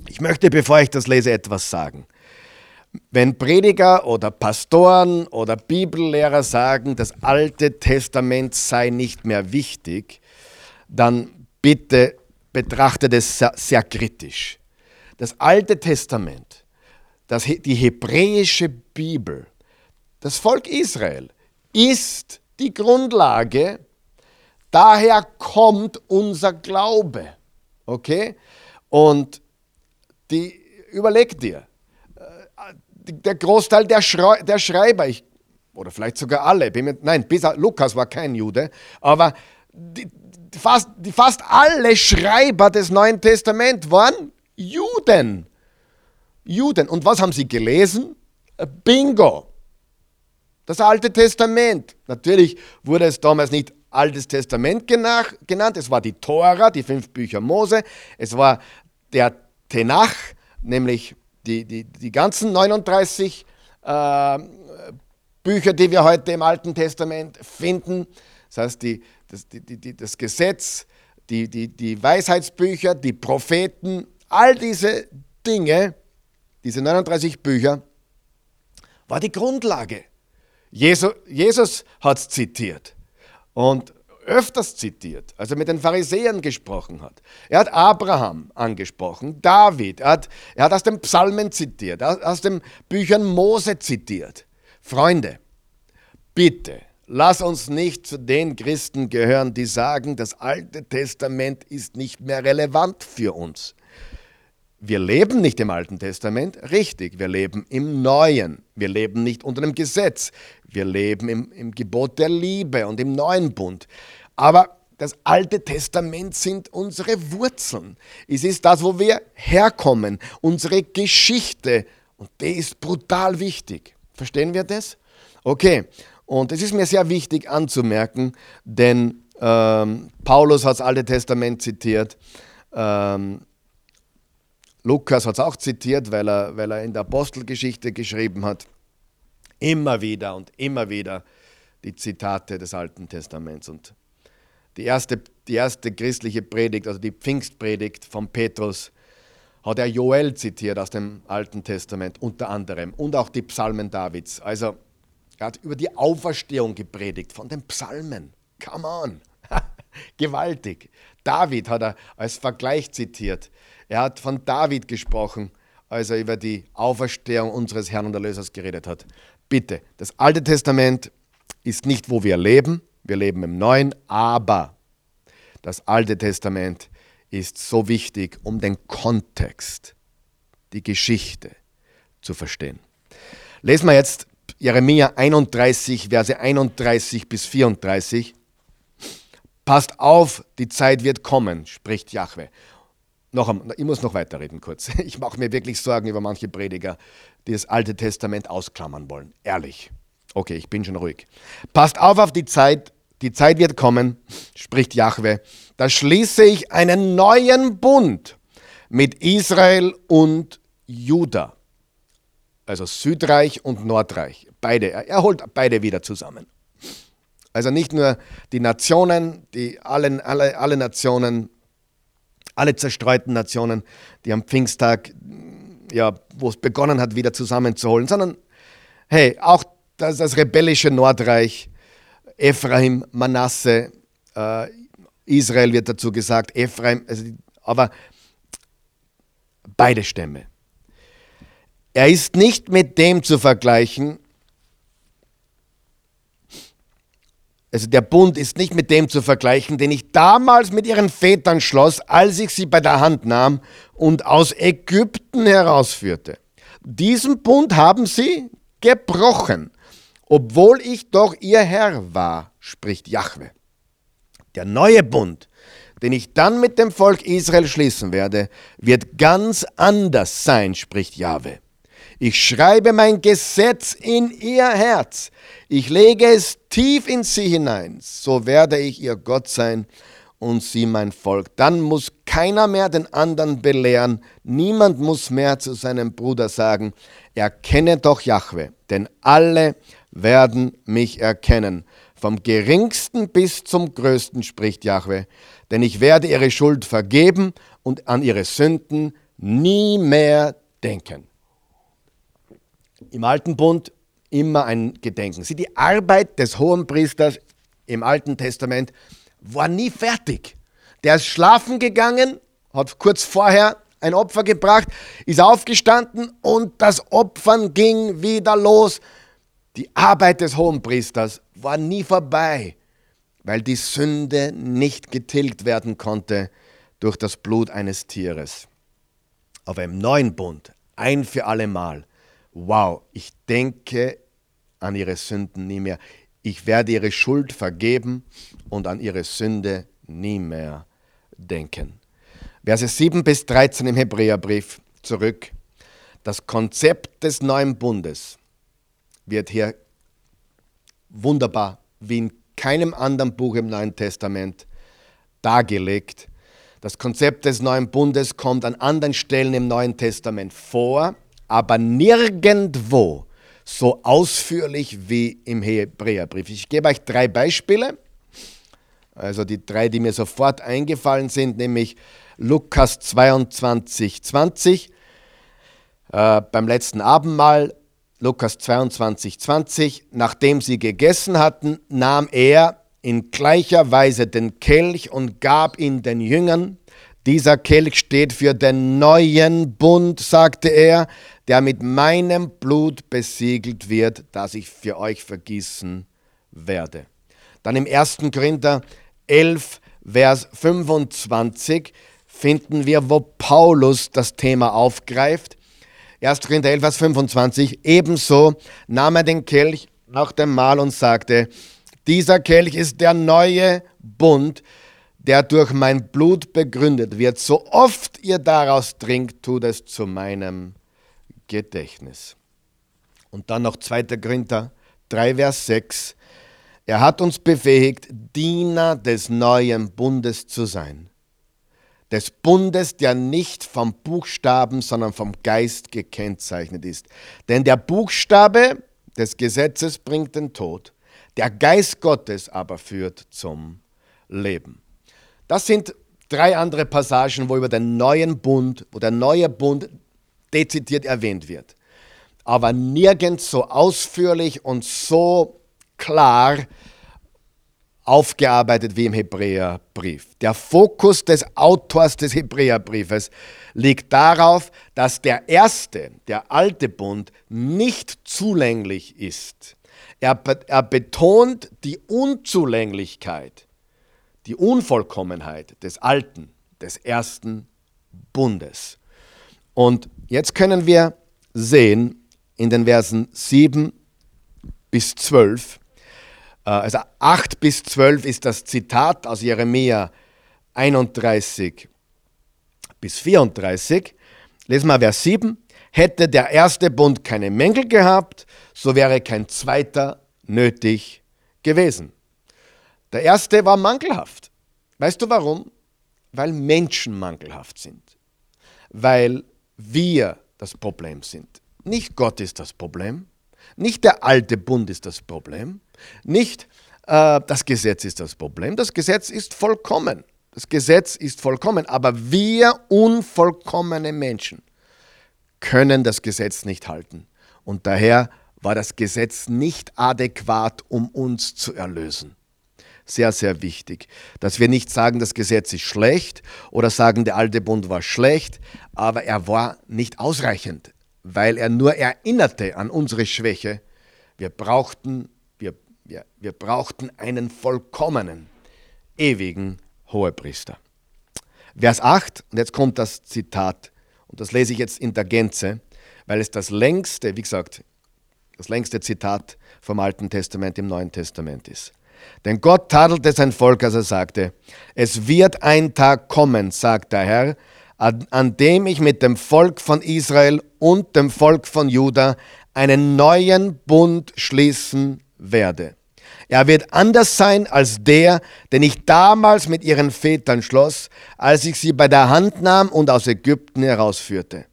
Ich möchte, bevor ich das lese, etwas sagen. Wenn Prediger oder Pastoren oder Bibellehrer sagen, das Alte Testament sei nicht mehr wichtig, dann bitte betrachtet es sehr, kritisch. Das Alte Testament, das, die hebräische Bibel, das Volk Israel ist die Grundlage. Daher kommt unser Glaube. Okay? Und die, überleg dir, äh, der Großteil der, Schrei der Schreiber, ich, oder vielleicht sogar alle, nein, bis, Lukas war kein Jude, aber die, fast, die, fast alle Schreiber des Neuen Testaments waren Juden. Juden. Und was haben sie gelesen? Bingo. Das Alte Testament. Natürlich wurde es damals nicht Altes Testament genannt, es war die Tora, die fünf Bücher Mose, es war der Tenach, nämlich die, die, die ganzen 39 äh, Bücher, die wir heute im Alten Testament finden. Das heißt, die, das, die, das Gesetz, die, die, die Weisheitsbücher, die Propheten, all diese Dinge, diese 39 Bücher, war die Grundlage Jesus, Jesus hat es zitiert und öfters zitiert, als er mit den Pharisäern gesprochen hat. Er hat Abraham angesprochen, David, er hat, er hat aus den Psalmen zitiert, aus den Büchern Mose zitiert. Freunde, bitte, lass uns nicht zu den Christen gehören, die sagen, das Alte Testament ist nicht mehr relevant für uns. Wir leben nicht im Alten Testament, richtig, wir leben im Neuen. Wir leben nicht unter dem Gesetz, wir leben im, im Gebot der Liebe und im neuen Bund. Aber das Alte Testament sind unsere Wurzeln. Es ist das, wo wir herkommen, unsere Geschichte. Und die ist brutal wichtig. Verstehen wir das? Okay, und es ist mir sehr wichtig anzumerken, denn ähm, Paulus hat das Alte Testament zitiert. Ähm, Lukas hat es auch zitiert, weil er, weil er in der Apostelgeschichte geschrieben hat. Immer wieder und immer wieder die Zitate des Alten Testaments. Und die erste, die erste christliche Predigt, also die Pfingstpredigt von Petrus, hat er Joel zitiert aus dem Alten Testament unter anderem und auch die Psalmen Davids. Also er hat über die Auferstehung gepredigt von den Psalmen. Come on! Gewaltig. David hat er als Vergleich zitiert. Er hat von David gesprochen, als er über die Auferstehung unseres Herrn und Erlösers geredet hat. Bitte, das Alte Testament ist nicht, wo wir leben, wir leben im Neuen, aber das Alte Testament ist so wichtig, um den Kontext, die Geschichte zu verstehen. Lesen wir jetzt Jeremia 31, Verse 31 bis 34. Passt auf, die Zeit wird kommen, spricht Jahwe. Noch, ich muss noch weiterreden kurz. Ich mache mir wirklich Sorgen über manche Prediger, die das Alte Testament ausklammern wollen. Ehrlich. Okay, ich bin schon ruhig. Passt auf auf die Zeit. Die Zeit wird kommen, spricht Jahwe. Da schließe ich einen neuen Bund mit Israel und Juda. Also Südreich und Nordreich. Beide. Er holt beide wieder zusammen. Also nicht nur die Nationen, die alle, alle, alle Nationen alle zerstreuten Nationen, die am Pfingsttag, ja, wo es begonnen hat, wieder zusammenzuholen, sondern hey, auch das, das rebellische Nordreich, Ephraim, Manasse, äh, Israel wird dazu gesagt, Ephraim, also, aber Beide Stämme. Er ist nicht mit dem zu vergleichen, also der Bund ist nicht mit dem zu vergleichen, den ich damals mit ihren Vätern schloss, als ich sie bei der Hand nahm und aus Ägypten herausführte. Diesen Bund haben sie gebrochen, obwohl ich doch ihr Herr war, spricht Jahwe. Der neue Bund, den ich dann mit dem Volk Israel schließen werde, wird ganz anders sein, spricht Jahwe. Ich schreibe mein Gesetz in ihr Herz. Ich lege es tief in sie hinein. So werde ich ihr Gott sein und sie mein Volk. Dann muss keiner mehr den anderen belehren. Niemand muss mehr zu seinem Bruder sagen, erkenne doch Jahwe, denn alle werden mich erkennen. Vom geringsten bis zum größten spricht Jahwe, denn ich werde ihre Schuld vergeben und an ihre Sünden nie mehr denken im Alten Bund immer ein Gedenken. Sie, die Arbeit des Hohenpriesters im Alten Testament war nie fertig. Der ist schlafen gegangen, hat kurz vorher ein Opfer gebracht, ist aufgestanden und das Opfern ging wieder los. Die Arbeit des Hohenpriesters war nie vorbei, weil die Sünde nicht getilgt werden konnte durch das Blut eines Tieres. Auf einem neuen Bund, ein für alle Mal, wow, ich denke an ihre Sünden nie mehr. Ich werde ihre Schuld vergeben und an ihre Sünde nie mehr denken. Verse 7 bis 13 im Hebräerbrief zurück. Das Konzept des neuen Bundes wird hier wunderbar, wie in keinem anderen Buch im Neuen Testament, dargelegt. Das Konzept des neuen Bundes kommt an anderen Stellen im Neuen Testament vor aber nirgendwo so ausführlich wie im Hebräerbrief. Ich gebe euch drei Beispiele. Also die drei, die mir sofort eingefallen sind, nämlich Lukas 22, 20, äh, beim letzten Abendmahl, Lukas 22, 20, nachdem sie gegessen hatten, nahm er in gleicher Weise den Kelch und gab ihn den Jüngern. Dieser Kelch steht für den neuen Bund, sagte er, der mit meinem Blut besiegelt wird, das ich für euch vergießen werde. Dann im 1. Korinther 11, Vers 25 finden wir, wo Paulus das Thema aufgreift. 1. Korinther 11, Vers 25. Ebenso nahm er den Kelch nach dem Mahl und sagte, dieser Kelch ist der neue Bund, der durch mein Blut begründet wird. So oft ihr daraus trinkt, tut es zu meinem Gedächtnis. Und dann noch 2. Korinther 3, Vers 6. Er hat uns befähigt, Diener des neuen Bundes zu sein. Des Bundes, der nicht vom Buchstaben, sondern vom Geist gekennzeichnet ist. Denn der Buchstabe des Gesetzes bringt den Tod, der Geist Gottes aber führt zum Leben. Das sind drei andere Passagen, wo über den neuen Bund, wo der neue Bund dezidiert erwähnt wird. Aber nirgends so ausführlich und so klar aufgearbeitet wie im Hebräerbrief. Der Fokus des Autors des Hebräerbriefes liegt darauf, dass der erste, der alte Bund, nicht zulänglich ist. Er, er betont die Unzulänglichkeit, die Unvollkommenheit des alten, des ersten Bundes. Und jetzt können wir sehen in den Versen 7 bis 12, äh, also 8 bis 12 ist das Zitat aus Jeremia 31 bis 34. Lesen wir Vers 7. Hätte der erste Bund keine Mängel gehabt, so wäre kein zweiter nötig gewesen. Der erste war mangelhaft. Weißt du warum? Weil Menschen mangelhaft sind. Weil wir das Problem sind. Nicht Gott ist das Problem, nicht der alte Bund ist das Problem, nicht äh, das Gesetz ist das Problem. Das Gesetz ist vollkommen. Das Gesetz ist vollkommen, aber wir unvollkommene Menschen können das Gesetz nicht halten. Und daher war das Gesetz nicht adäquat, um uns zu erlösen. Sehr, sehr wichtig. Dass wir nicht sagen, das Gesetz ist schlecht oder sagen, der alte Bund war schlecht, aber er war nicht ausreichend, weil er nur erinnerte an unsere Schwäche. Wir brauchten, wir, wir, wir brauchten einen vollkommenen, ewigen Hohepriester. Vers 8, und jetzt kommt das Zitat, und das lese ich jetzt in der Gänze, weil es das längste, wie gesagt, das längste Zitat vom Alten Testament im Neuen Testament ist. Denn Gott tadelte sein Volk, als er sagte, es wird ein Tag kommen, sagt der Herr, an, dem ich mit dem Volk von Israel und dem Volk von Juda einen neuen Bund schließen werde. Er wird anders sein als der, den ich damals mit ihren Vätern schloss, als ich sie bei der Hand nahm und aus Ägypten herausführte.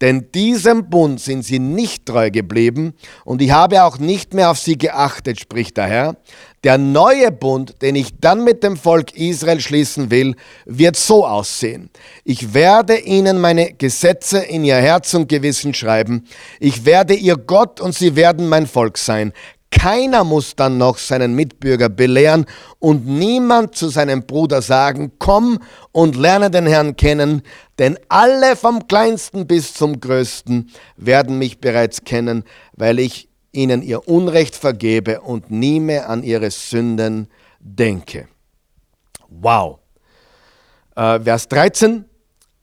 Denn diesem Bund sind sie nicht treu geblieben und ich habe auch nicht mehr auf sie geachtet, spricht der Herr. Der neue Bund, den ich dann mit dem Volk Israel schließen will, wird so aussehen. Ich werde ihnen meine Gesetze in ihr Herz und Gewissen schreiben. Ich werde ihr Gott und sie werden mein Volk sein. Keiner muss dann noch seinen Mitbürger belehren und niemand zu seinem Bruder sagen, komm und lerne den Herrn kennen, denn alle vom kleinsten bis zum größten werden mich bereits kennen, weil ich ihnen ihr Unrecht vergebe und nie mehr an ihre Sünden denke. Wow. Äh, Vers 13.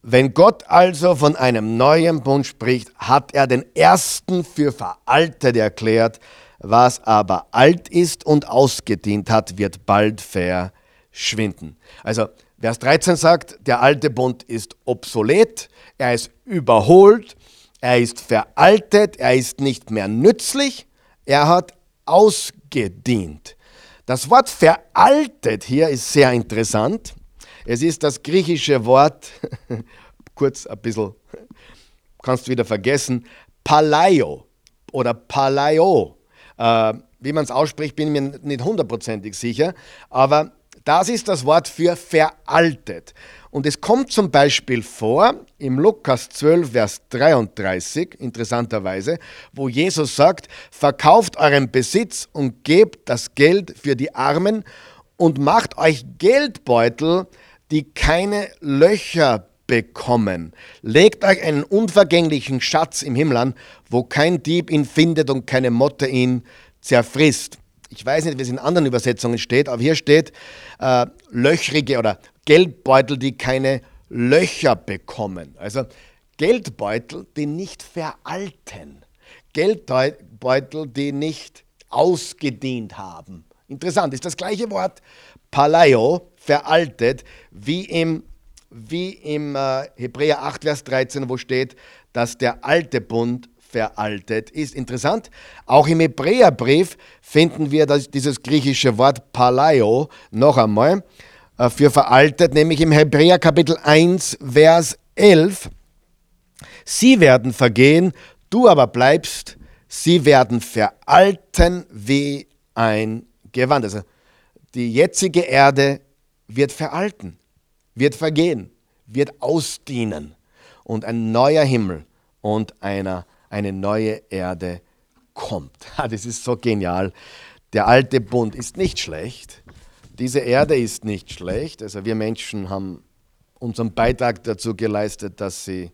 Wenn Gott also von einem neuen Bund spricht, hat er den ersten für veraltet erklärt, was aber alt ist und ausgedient hat, wird bald verschwinden. Also Vers 13 sagt, der alte Bund ist obsolet, er ist überholt, er ist veraltet, er ist nicht mehr nützlich, er hat ausgedient. Das Wort veraltet hier ist sehr interessant. Es ist das griechische Wort, kurz ein bisschen, kannst du wieder vergessen, Palaio oder Palaio. Äh, wie man es ausspricht, bin ich mir nicht hundertprozentig sicher, aber das ist das Wort für veraltet. Und es kommt zum Beispiel vor im Lukas 12, Vers 33, interessanterweise, wo Jesus sagt, verkauft euren Besitz und gebt das Geld für die Armen und macht euch Geldbeutel, die keine Löcher bekommen. Legt euch einen unvergänglichen Schatz im Himmel an, wo kein Dieb ihn findet und keine Motte ihn zerfrisst. Ich weiß nicht, wie es in anderen Übersetzungen steht, aber hier steht äh, löchrige oder Geldbeutel, die keine Löcher bekommen. Also Geldbeutel, die nicht veralten. Geldbeutel, die nicht ausgedient haben. Interessant, ist das gleiche Wort Paleo, veraltet, wie im wie im äh, Hebräer 8, Vers 13, wo steht, dass der alte Bund veraltet ist. Interessant, auch im Hebräerbrief finden wir das, dieses griechische Wort Palaio noch einmal äh, für veraltet, nämlich im Hebräer Kapitel 1, Vers 11. Sie werden vergehen, du aber bleibst, sie werden veralten wie ein Gewand. Also die jetzige Erde wird veralten wird vergehen, wird ausdienen und ein neuer Himmel und einer, eine neue Erde kommt. Das ist so genial. Der alte Bund ist nicht schlecht. Diese Erde ist nicht schlecht. Also wir Menschen haben unseren Beitrag dazu geleistet, dass sie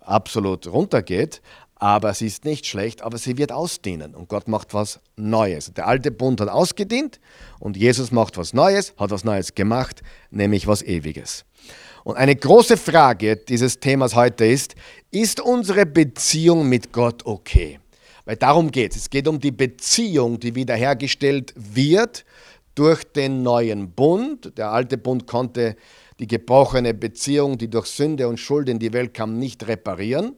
absolut runtergeht. Aber sie ist nicht schlecht, aber sie wird ausdienen und Gott macht was Neues. Der alte Bund hat ausgedient und Jesus macht was Neues, hat was Neues gemacht, nämlich was Ewiges. Und eine große Frage dieses Themas heute ist, ist unsere Beziehung mit Gott okay? Weil darum geht es. Es geht um die Beziehung, die wiederhergestellt wird durch den neuen Bund. Der alte Bund konnte die gebrochene Beziehung, die durch Sünde und Schuld in die Welt kam, nicht reparieren.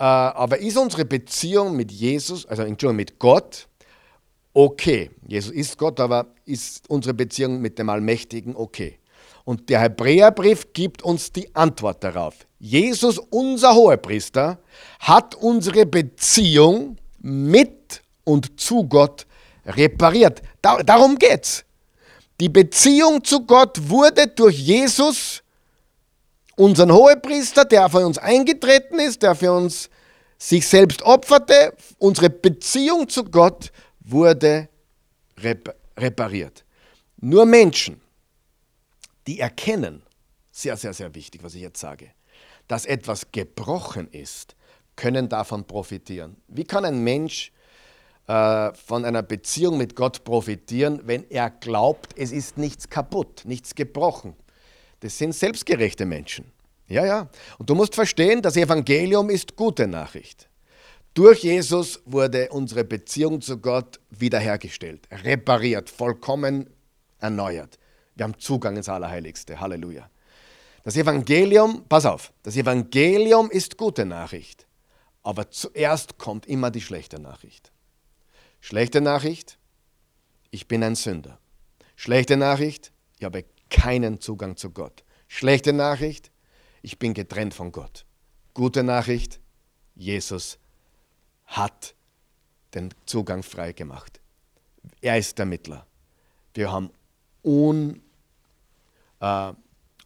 Äh, aber ist unsere Beziehung mit Jesus, also Entschuldigung, mit Gott, okay? Jesus ist Gott, aber ist unsere Beziehung mit dem Allmächtigen okay? Und der Hebräerbrief gibt uns die Antwort darauf. Jesus, unser Hohepriester, hat unsere Beziehung mit und zu Gott repariert. darum geht's. Die Beziehung zu Gott wurde durch Jesus unseren Hohepriester, der für uns eingetreten ist, der für uns sich selbst opferte, unsere Beziehung zu Gott wurde repariert. Nur Menschen, die erkennen, sehr, sehr, sehr wichtig, was ich jetzt sage, dass etwas gebrochen ist, können davon profitieren. Wie kann ein Mensch äh, von einer Beziehung mit Gott profitieren, wenn er glaubt, es ist nichts kaputt, nichts gebrochen? Das sind selbstgerechte Menschen. Ja, ja. Und du musst verstehen, das Evangelium ist gute Nachricht. Durch Jesus wurde unsere Beziehung zu Gott wiederhergestellt, repariert, vollkommen erneuert. Wir haben Zugang ins Allerheiligste. Halleluja. Das Evangelium, pass auf, das Evangelium ist gute Nachricht. Aber zuerst kommt immer die schlechte Nachricht. Schlechte Nachricht, ich bin ein Sünder. Schlechte Nachricht, ich habe keinen Zugang zu Gott. Schlechte Nachricht, ich bin getrennt von Gott. Gute Nachricht, Jesus hat den Zugang frei gemacht. Er ist der Mittler. Wir haben un, äh,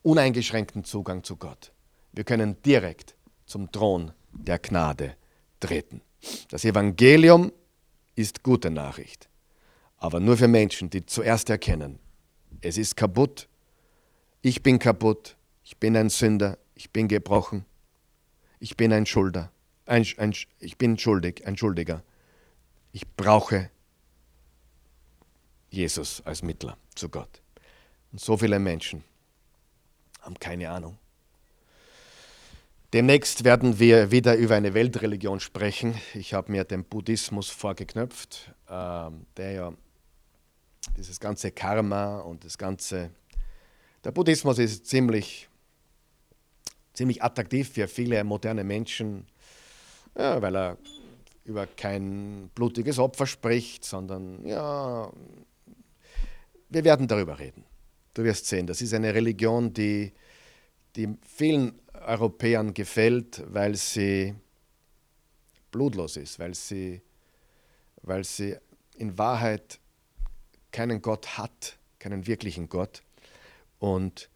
uneingeschränkten Zugang zu Gott. Wir können direkt zum Thron der Gnade treten. Das Evangelium ist gute Nachricht, aber nur für Menschen, die zuerst erkennen, es ist kaputt, ich bin kaputt, ich bin ein Sünder, ich bin gebrochen, ich bin ein Schulder, ein, ein, ich bin schuldig, ein Schuldiger. Ich brauche Jesus als Mittler zu Gott. Und so viele Menschen haben keine Ahnung. Demnächst werden wir wieder über eine Weltreligion sprechen. Ich habe mir den Buddhismus vorgeknöpft, äh, der ja dieses ganze Karma und das ganze. Der Buddhismus ist ziemlich, ziemlich attraktiv für viele moderne Menschen, ja, weil er über kein blutiges Opfer spricht, sondern ja, wir werden darüber reden. Du wirst sehen, das ist eine Religion, die, die vielen Europäern gefällt, weil sie blutlos ist, weil sie, weil sie in Wahrheit keinen Gott hat, keinen wirklichen Gott. Und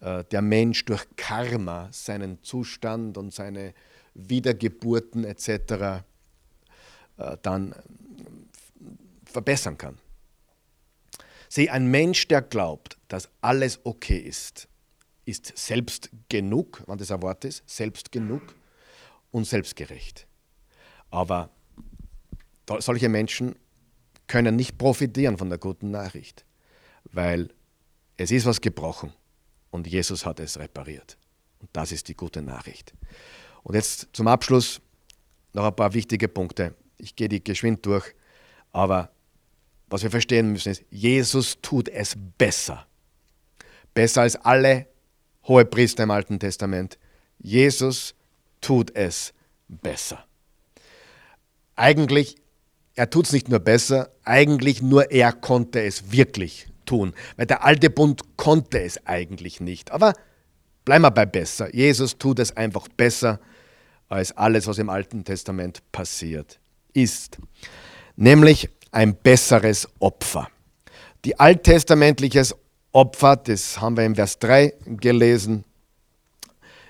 äh, der Mensch durch Karma seinen Zustand und seine Wiedergeburten etc. Äh, dann verbessern kann. Sieh, ein Mensch, der glaubt, dass alles okay ist, ist selbst genug, wenn das ein Wort ist, selbst genug und selbstgerecht. Aber solche Menschen können nicht profitieren von der guten Nachricht, weil es ist was gebrochen und Jesus hat es repariert. Und das ist die gute Nachricht. Und jetzt zum Abschluss noch ein paar wichtige Punkte. Ich gehe die geschwind durch, aber was wir verstehen müssen ist, Jesus tut es besser. Besser als alle hohe Priester im Alten Testament. Jesus tut es besser. Eigentlich, er tut es nicht nur besser, eigentlich nur er konnte es wirklich tun. Weil der alte Bund konnte es eigentlich nicht. Aber bleiben wir bei besser. Jesus tut es einfach besser als alles, was im Alten Testament passiert ist. Nämlich ein besseres Opfer. Die alttestamentliches Opfer, das haben wir im Vers 3 gelesen.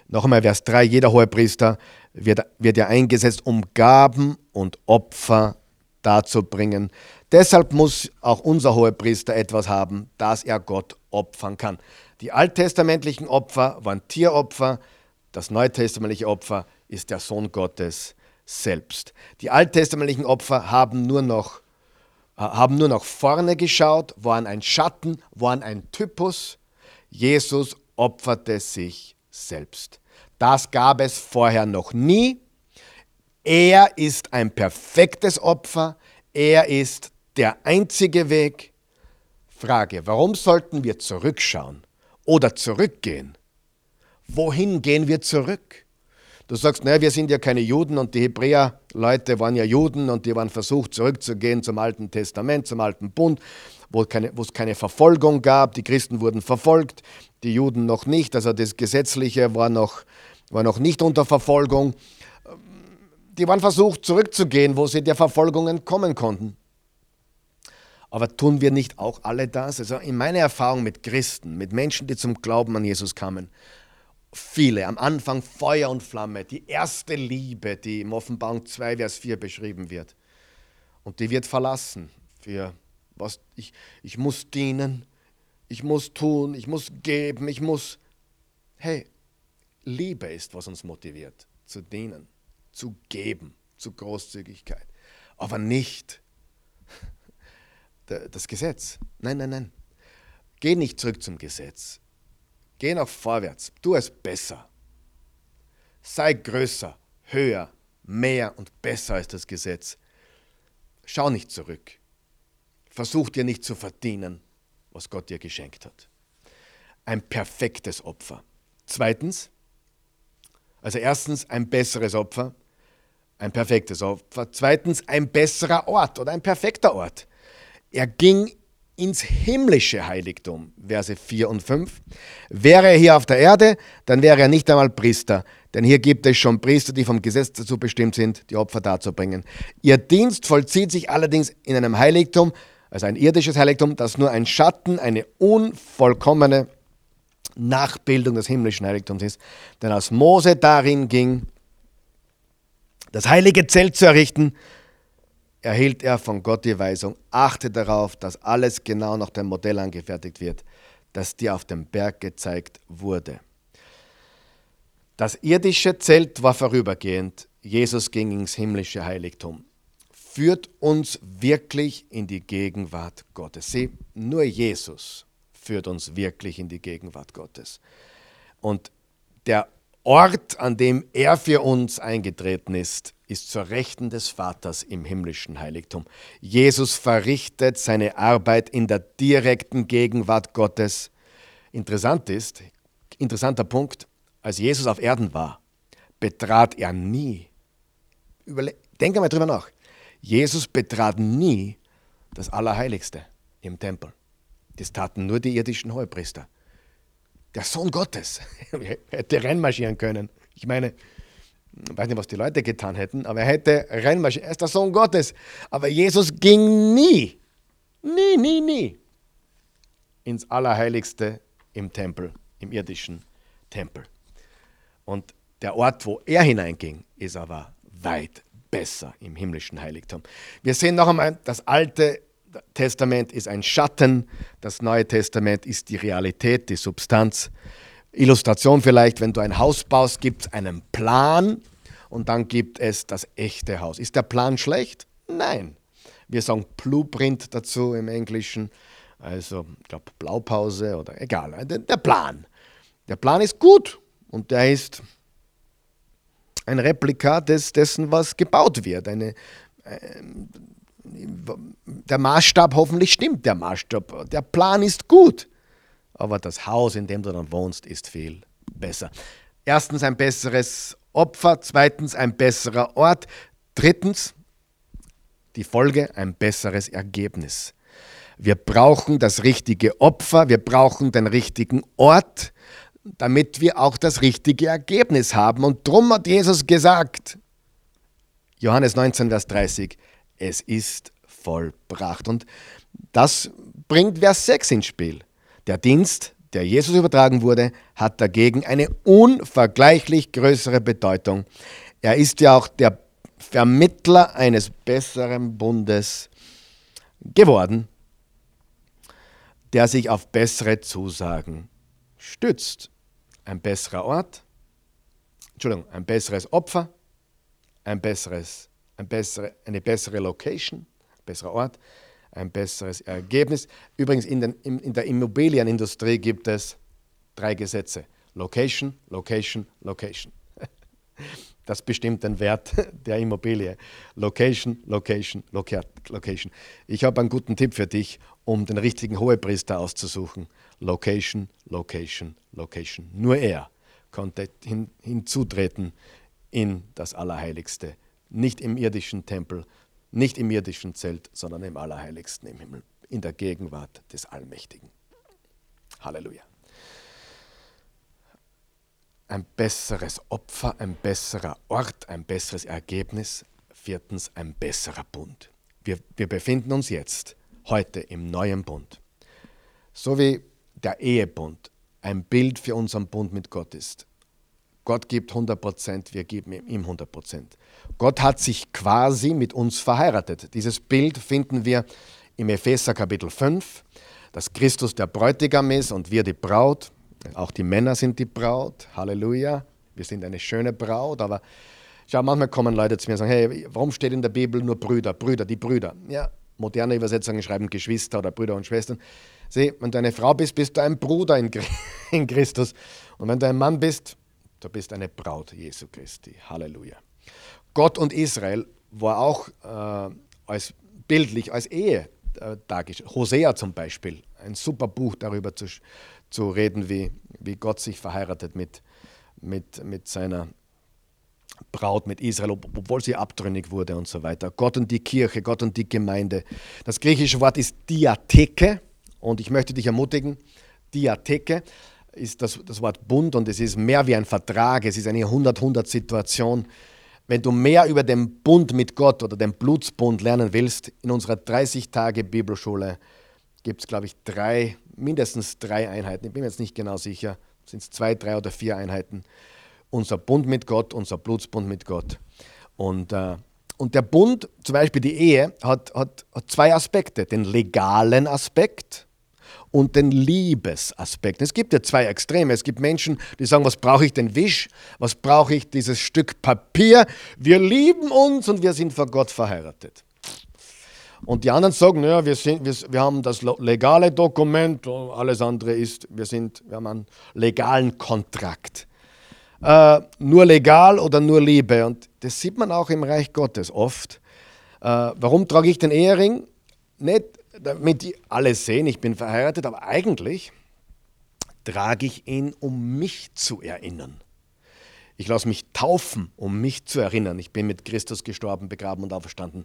Noch einmal Vers 3, jeder hohe Priester wird, wird ja eingesetzt, um Gaben und Opfer darzubringen. Deshalb muss auch unser hoher Priester etwas haben, das er Gott opfern kann. Die alttestamentlichen Opfer waren Tieropfer, das neutestamentliche Opfer ist der Sohn Gottes selbst. Die alttestamentlichen Opfer haben nur noch äh, haben nur nach vorne geschaut, waren ein Schatten, waren ein Typus. Jesus opferte sich selbst. Das gab es vorher noch nie. Er ist ein perfektes Opfer. Er ist der einzige Weg. Frage, warum sollten wir zurückschauen oder zurückgehen? Wohin gehen wir zurück? Du sagst, naja, wir sind ja keine Juden und die Hebräer-Leute waren ja Juden und die waren versucht zurückzugehen zum Alten Testament, zum Alten Bund, wo, keine, wo es keine Verfolgung gab. Die Christen wurden verfolgt, die Juden noch nicht. Also das Gesetzliche war noch, war noch nicht unter Verfolgung. Die waren versucht zurückzugehen, wo sie der Verfolgungen kommen konnten. Aber tun wir nicht auch alle das? Also in meiner Erfahrung mit Christen, mit Menschen, die zum Glauben an Jesus kamen, viele, am Anfang Feuer und Flamme, die erste Liebe, die im Offenbarung 2, Vers 4 beschrieben wird. Und die wird verlassen für was ich, ich muss dienen, ich muss tun, ich muss geben, ich muss. Hey, Liebe ist, was uns motiviert, zu dienen, zu geben, zu Großzügigkeit. Aber nicht das Gesetz. Nein, nein, nein. Geh nicht zurück zum Gesetz. Geh noch vorwärts. Tu es besser. Sei größer, höher, mehr und besser als das Gesetz. Schau nicht zurück. Versuch dir nicht zu verdienen, was Gott dir geschenkt hat. Ein perfektes Opfer. Zweitens, also erstens ein besseres Opfer, ein perfektes Opfer. Zweitens ein besserer Ort oder ein perfekter Ort. Er ging ins himmlische Heiligtum, Verse 4 und 5. Wäre er hier auf der Erde, dann wäre er nicht einmal Priester, denn hier gibt es schon Priester, die vom Gesetz dazu bestimmt sind, die Opfer darzubringen. Ihr Dienst vollzieht sich allerdings in einem Heiligtum, also ein irdisches Heiligtum, das nur ein Schatten, eine unvollkommene Nachbildung des himmlischen Heiligtums ist. Denn als Mose darin ging, das heilige Zelt zu errichten, erhielt er von Gott die Weisung, achte darauf, dass alles genau nach dem Modell angefertigt wird, das dir auf dem Berg gezeigt wurde. Das irdische Zelt war vorübergehend, Jesus ging ins himmlische Heiligtum. Führt uns wirklich in die Gegenwart Gottes. Sieh, nur Jesus führt uns wirklich in die Gegenwart Gottes. Und der Ort, an dem er für uns eingetreten ist, ist zur Rechten des Vaters im himmlischen Heiligtum. Jesus verrichtet seine Arbeit in der direkten Gegenwart Gottes. Interessant ist, interessanter Punkt, als Jesus auf Erden war, betrat er nie, überle denk einmal drüber nach, Jesus betrat nie das Allerheiligste im Tempel. Das taten nur die irdischen Hohepriester. Der Sohn Gottes hätte reinmarschieren können. Ich meine, ich weiß nicht, was die Leute getan hätten, aber er hätte reinmarschieren. Er ist der Sohn Gottes. Aber Jesus ging nie, nie, nie, nie ins Allerheiligste im Tempel, im irdischen Tempel. Und der Ort, wo er hineinging, ist aber weit besser im himmlischen Heiligtum. Wir sehen noch einmal, das Alte Testament ist ein Schatten, das Neue Testament ist die Realität, die Substanz. Illustration vielleicht, wenn du ein Haus baust, gibt es einen Plan und dann gibt es das echte Haus. Ist der Plan schlecht? Nein. Wir sagen Blueprint dazu im Englischen, also ich glaube Blaupause oder egal, der Plan. Der Plan ist gut und der ist ein Replika des, dessen, was gebaut wird. Eine, äh, der Maßstab hoffentlich stimmt, der Maßstab. Der Plan ist gut, aber das Haus, in dem du dann wohnst, ist viel besser. Erstens ein besseres Opfer, zweitens ein besserer Ort, drittens die Folge ein besseres Ergebnis. Wir brauchen das richtige Opfer, wir brauchen den richtigen Ort, damit wir auch das richtige Ergebnis haben. Und darum hat Jesus gesagt, Johannes 19, Vers 30, es ist vollbracht. Und das bringt Vers 6 ins Spiel. Der Dienst, der Jesus übertragen wurde, hat dagegen eine unvergleichlich größere Bedeutung. Er ist ja auch der Vermittler eines besseren Bundes geworden, der sich auf bessere Zusagen stützt. Ein besserer Ort, Entschuldigung, ein besseres Opfer, ein besseres ein bessere, eine bessere Location, ein besserer Ort, ein besseres Ergebnis. Übrigens, in, den, in, der Immobilienindustrie gibt es drei Gesetze. Location, Location, Location. Das bestimmt den Wert der Immobilie. Location, Location, Location. Ich habe einen guten Tipp für dich, um den richtigen Hohepriester auszusuchen. Location, Location, Location. Nur er konnte hin, hinzutreten in das Allerheiligste nicht im irdischen Tempel, nicht im irdischen Zelt, sondern im Allerheiligsten im Himmel, in der Gegenwart des Allmächtigen. Halleluja. Ein besseres Opfer, ein besserer Ort, ein besseres Ergebnis. Viertens, ein besserer Bund. Wir, wir befinden uns jetzt, heute im neuen Bund. So wie der Ehebund ein Bild für unseren Bund mit Gott ist, Gott gibt 100 Prozent, wir geben ihm 100 Prozent. Gott hat sich quasi mit uns verheiratet. Dieses Bild finden wir im Epheser Kapitel 5. dass Christus der Bräutigam ist und wir die Braut. Auch die Männer sind die Braut. Halleluja. Wir sind eine schöne Braut, aber schau, manchmal kommen Leute zu mir und sagen, hey, warum steht in der Bibel nur Brüder, Brüder, die Brüder? Ja, moderne Übersetzungen schreiben Geschwister oder Brüder und Schwestern. Sieh, wenn du eine Frau bist, bist du ein Bruder in Christus. Und wenn du ein Mann bist, du bist eine Braut Jesu Christi. Halleluja. Gott und Israel war auch äh, als bildlich als Ehe äh, dargestellt. Hosea zum Beispiel, ein super Buch darüber zu, zu reden, wie, wie Gott sich verheiratet mit, mit, mit seiner Braut, mit Israel, obwohl sie abtrünnig wurde und so weiter. Gott und die Kirche, Gott und die Gemeinde. Das griechische Wort ist Diatheke und ich möchte dich ermutigen, Diatheke ist das, das Wort Bund und es ist mehr wie ein Vertrag, es ist eine 100-100-Situation. Wenn du mehr über den Bund mit Gott oder den Blutsbund lernen willst, in unserer 30-Tage-Bibelschule gibt es, glaube ich, drei, mindestens drei Einheiten. Ich bin mir jetzt nicht genau sicher, sind es zwei, drei oder vier Einheiten unser Bund mit Gott, unser Blutsbund mit Gott. Und, äh, und der Bund, zum Beispiel die Ehe, hat, hat, hat zwei Aspekte. Den legalen Aspekt und den Liebesaspekt. Es gibt ja zwei Extreme. Es gibt Menschen, die sagen, was brauche ich denn Wisch? Was brauche ich dieses Stück Papier? Wir lieben uns und wir sind vor Gott verheiratet. Und die anderen sagen, ja, wir, sind, wir, wir haben das legale Dokument, alles andere ist, wir, sind, wir haben einen legalen Kontrakt äh, nur legal oder nur Liebe. Und das sieht man auch im Reich Gottes oft. Äh, warum trage ich den Ehering? Nicht, damit alle sehen, ich bin verheiratet, aber eigentlich trage ich ihn, um mich zu erinnern. Ich lasse mich taufen, um mich zu erinnern. Ich bin mit Christus gestorben, begraben und auferstanden.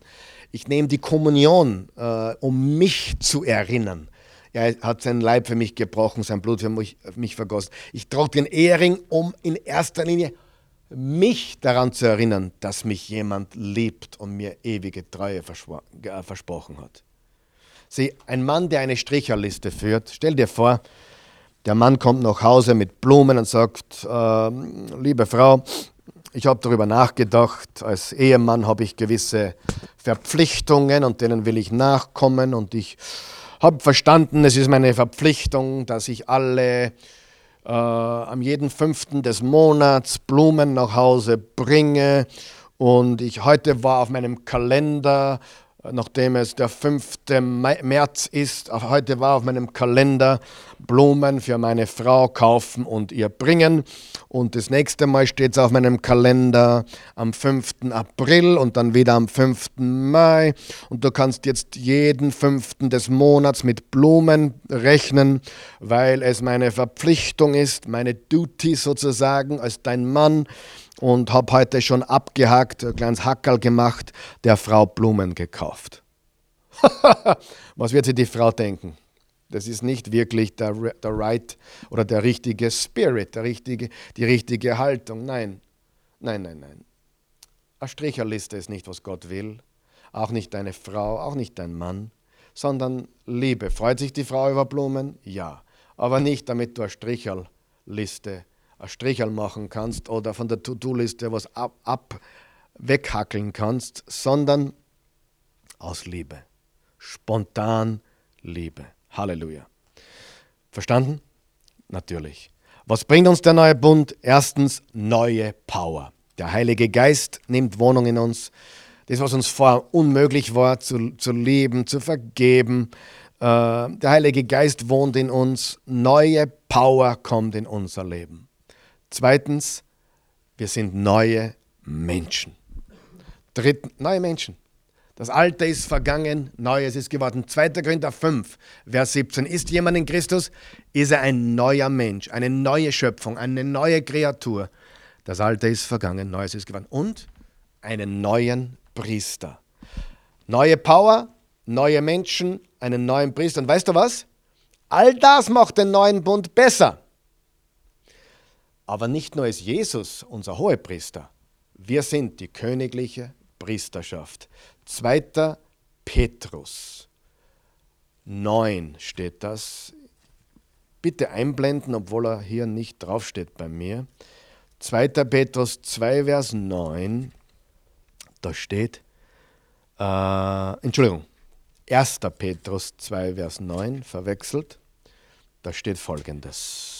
Ich nehme die Kommunion, äh, um mich zu erinnern. Er hat seinen Leib für mich gebrochen, sein Blut für mich, für mich vergossen. Ich trage den Ehering, um in erster Linie mich daran zu erinnern, dass mich jemand liebt und mir ewige Treue versprochen hat. Sieh, ein Mann, der eine Stricherliste führt, stell dir vor, der Mann kommt nach Hause mit Blumen und sagt, äh, liebe Frau, ich habe darüber nachgedacht, als Ehemann habe ich gewisse Verpflichtungen und denen will ich nachkommen und ich habe verstanden, es ist meine Verpflichtung, dass ich alle äh, am jeden fünften des Monats Blumen nach Hause bringe. Und ich heute war auf meinem Kalender nachdem es der 5. März ist, heute war auf meinem Kalender Blumen für meine Frau kaufen und ihr bringen. Und das nächste Mal steht es auf meinem Kalender am 5. April und dann wieder am 5. Mai. Und du kannst jetzt jeden 5. des Monats mit Blumen rechnen, weil es meine Verpflichtung ist, meine Duty sozusagen als dein Mann und habe heute schon abgehakt, ein kleines Hackerl gemacht, der Frau Blumen gekauft. Was wird sich die Frau denken? Das ist nicht wirklich der, der right oder der richtige Spirit, der richtige, die richtige Haltung. Nein, nein, nein, nein. Eine Stricherliste ist nicht, was Gott will. Auch nicht deine Frau, auch nicht dein Mann, sondern Liebe. Freut sich die Frau über Blumen? Ja. Aber nicht, damit du eine Stricherliste ein Strichel machen kannst oder von der To-Do-Liste was ab, ab weghackeln kannst, sondern aus Liebe. Spontan Liebe. Halleluja. Verstanden? Natürlich. Was bringt uns der neue Bund? Erstens neue Power. Der Heilige Geist nimmt Wohnung in uns. Das, was uns vorher unmöglich war, zu, zu lieben, zu vergeben. Äh, der Heilige Geist wohnt in uns. Neue Power kommt in unser Leben. Zweitens, wir sind neue Menschen. Drittens, neue Menschen. Das Alte ist vergangen, Neues ist geworden. 2. Korinther 5, Vers 17. Ist jemand in Christus, ist er ein neuer Mensch, eine neue Schöpfung, eine neue Kreatur. Das Alte ist vergangen, Neues ist geworden. Und einen neuen Priester. Neue Power, neue Menschen, einen neuen Priester. Und weißt du was? All das macht den neuen Bund besser. Aber nicht nur ist Jesus unser Hohepriester, wir sind die königliche Priesterschaft. 2. Petrus 9 steht das. Bitte einblenden, obwohl er hier nicht draufsteht bei mir. 2. Petrus 2, Vers 9, da steht, äh, Entschuldigung, 1. Petrus 2, Vers 9 verwechselt. Da steht folgendes.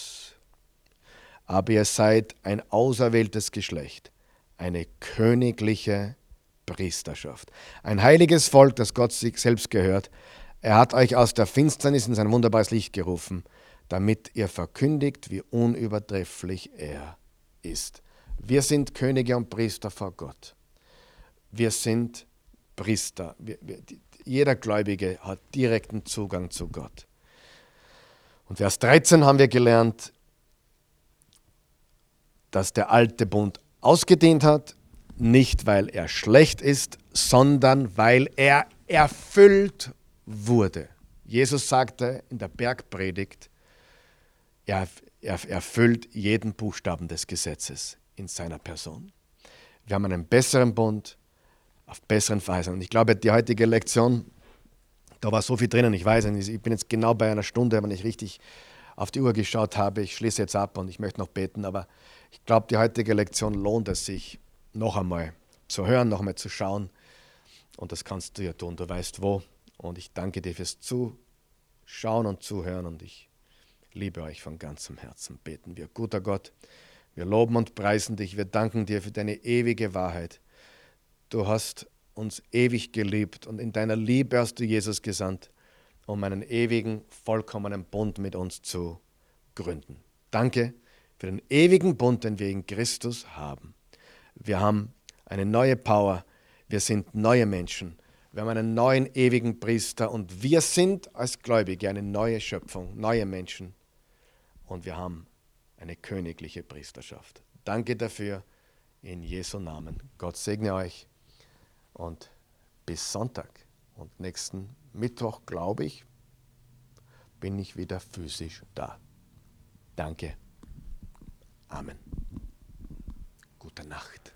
Aber ihr seid ein auserwähltes Geschlecht, eine königliche Priesterschaft, ein heiliges Volk, das Gott sich selbst gehört. Er hat euch aus der Finsternis in sein wunderbares Licht gerufen, damit ihr verkündigt, wie unübertrefflich er ist. Wir sind Könige und Priester vor Gott. Wir sind Priester. Wir, wir, jeder Gläubige hat direkten Zugang zu Gott. Und Vers 13 haben wir gelernt, dass der alte Bund ausgedehnt hat, nicht weil er schlecht ist, sondern weil er erfüllt wurde. Jesus sagte in der Bergpredigt, er, er erfüllt jeden Buchstaben des Gesetzes in seiner Person. Wir haben einen besseren Bund auf besseren Verheißungen. Ich glaube, die heutige Lektion, da war so viel drinnen. Ich weiß nicht, ich bin jetzt genau bei einer Stunde, wenn ich richtig auf die Uhr geschaut habe. Ich schließe jetzt ab und ich möchte noch beten, aber ich glaube, die heutige Lektion lohnt es sich, noch einmal zu hören, noch einmal zu schauen. Und das kannst du ja tun, du weißt wo. Und ich danke dir fürs Zuschauen und Zuhören und ich liebe euch von ganzem Herzen. Beten wir. Guter Gott, wir loben und preisen dich. Wir danken dir für deine ewige Wahrheit. Du hast uns ewig geliebt und in deiner Liebe hast du Jesus gesandt, um einen ewigen, vollkommenen Bund mit uns zu gründen. Danke für den ewigen Bund, den wir in Christus haben. Wir haben eine neue Power. Wir sind neue Menschen. Wir haben einen neuen ewigen Priester und wir sind als Gläubige eine neue Schöpfung, neue Menschen. Und wir haben eine königliche Priesterschaft. Danke dafür in Jesu Namen. Gott segne euch und bis Sonntag. Und nächsten Mittwoch, glaube ich, bin ich wieder physisch da. Danke. Amen. Gute Nacht.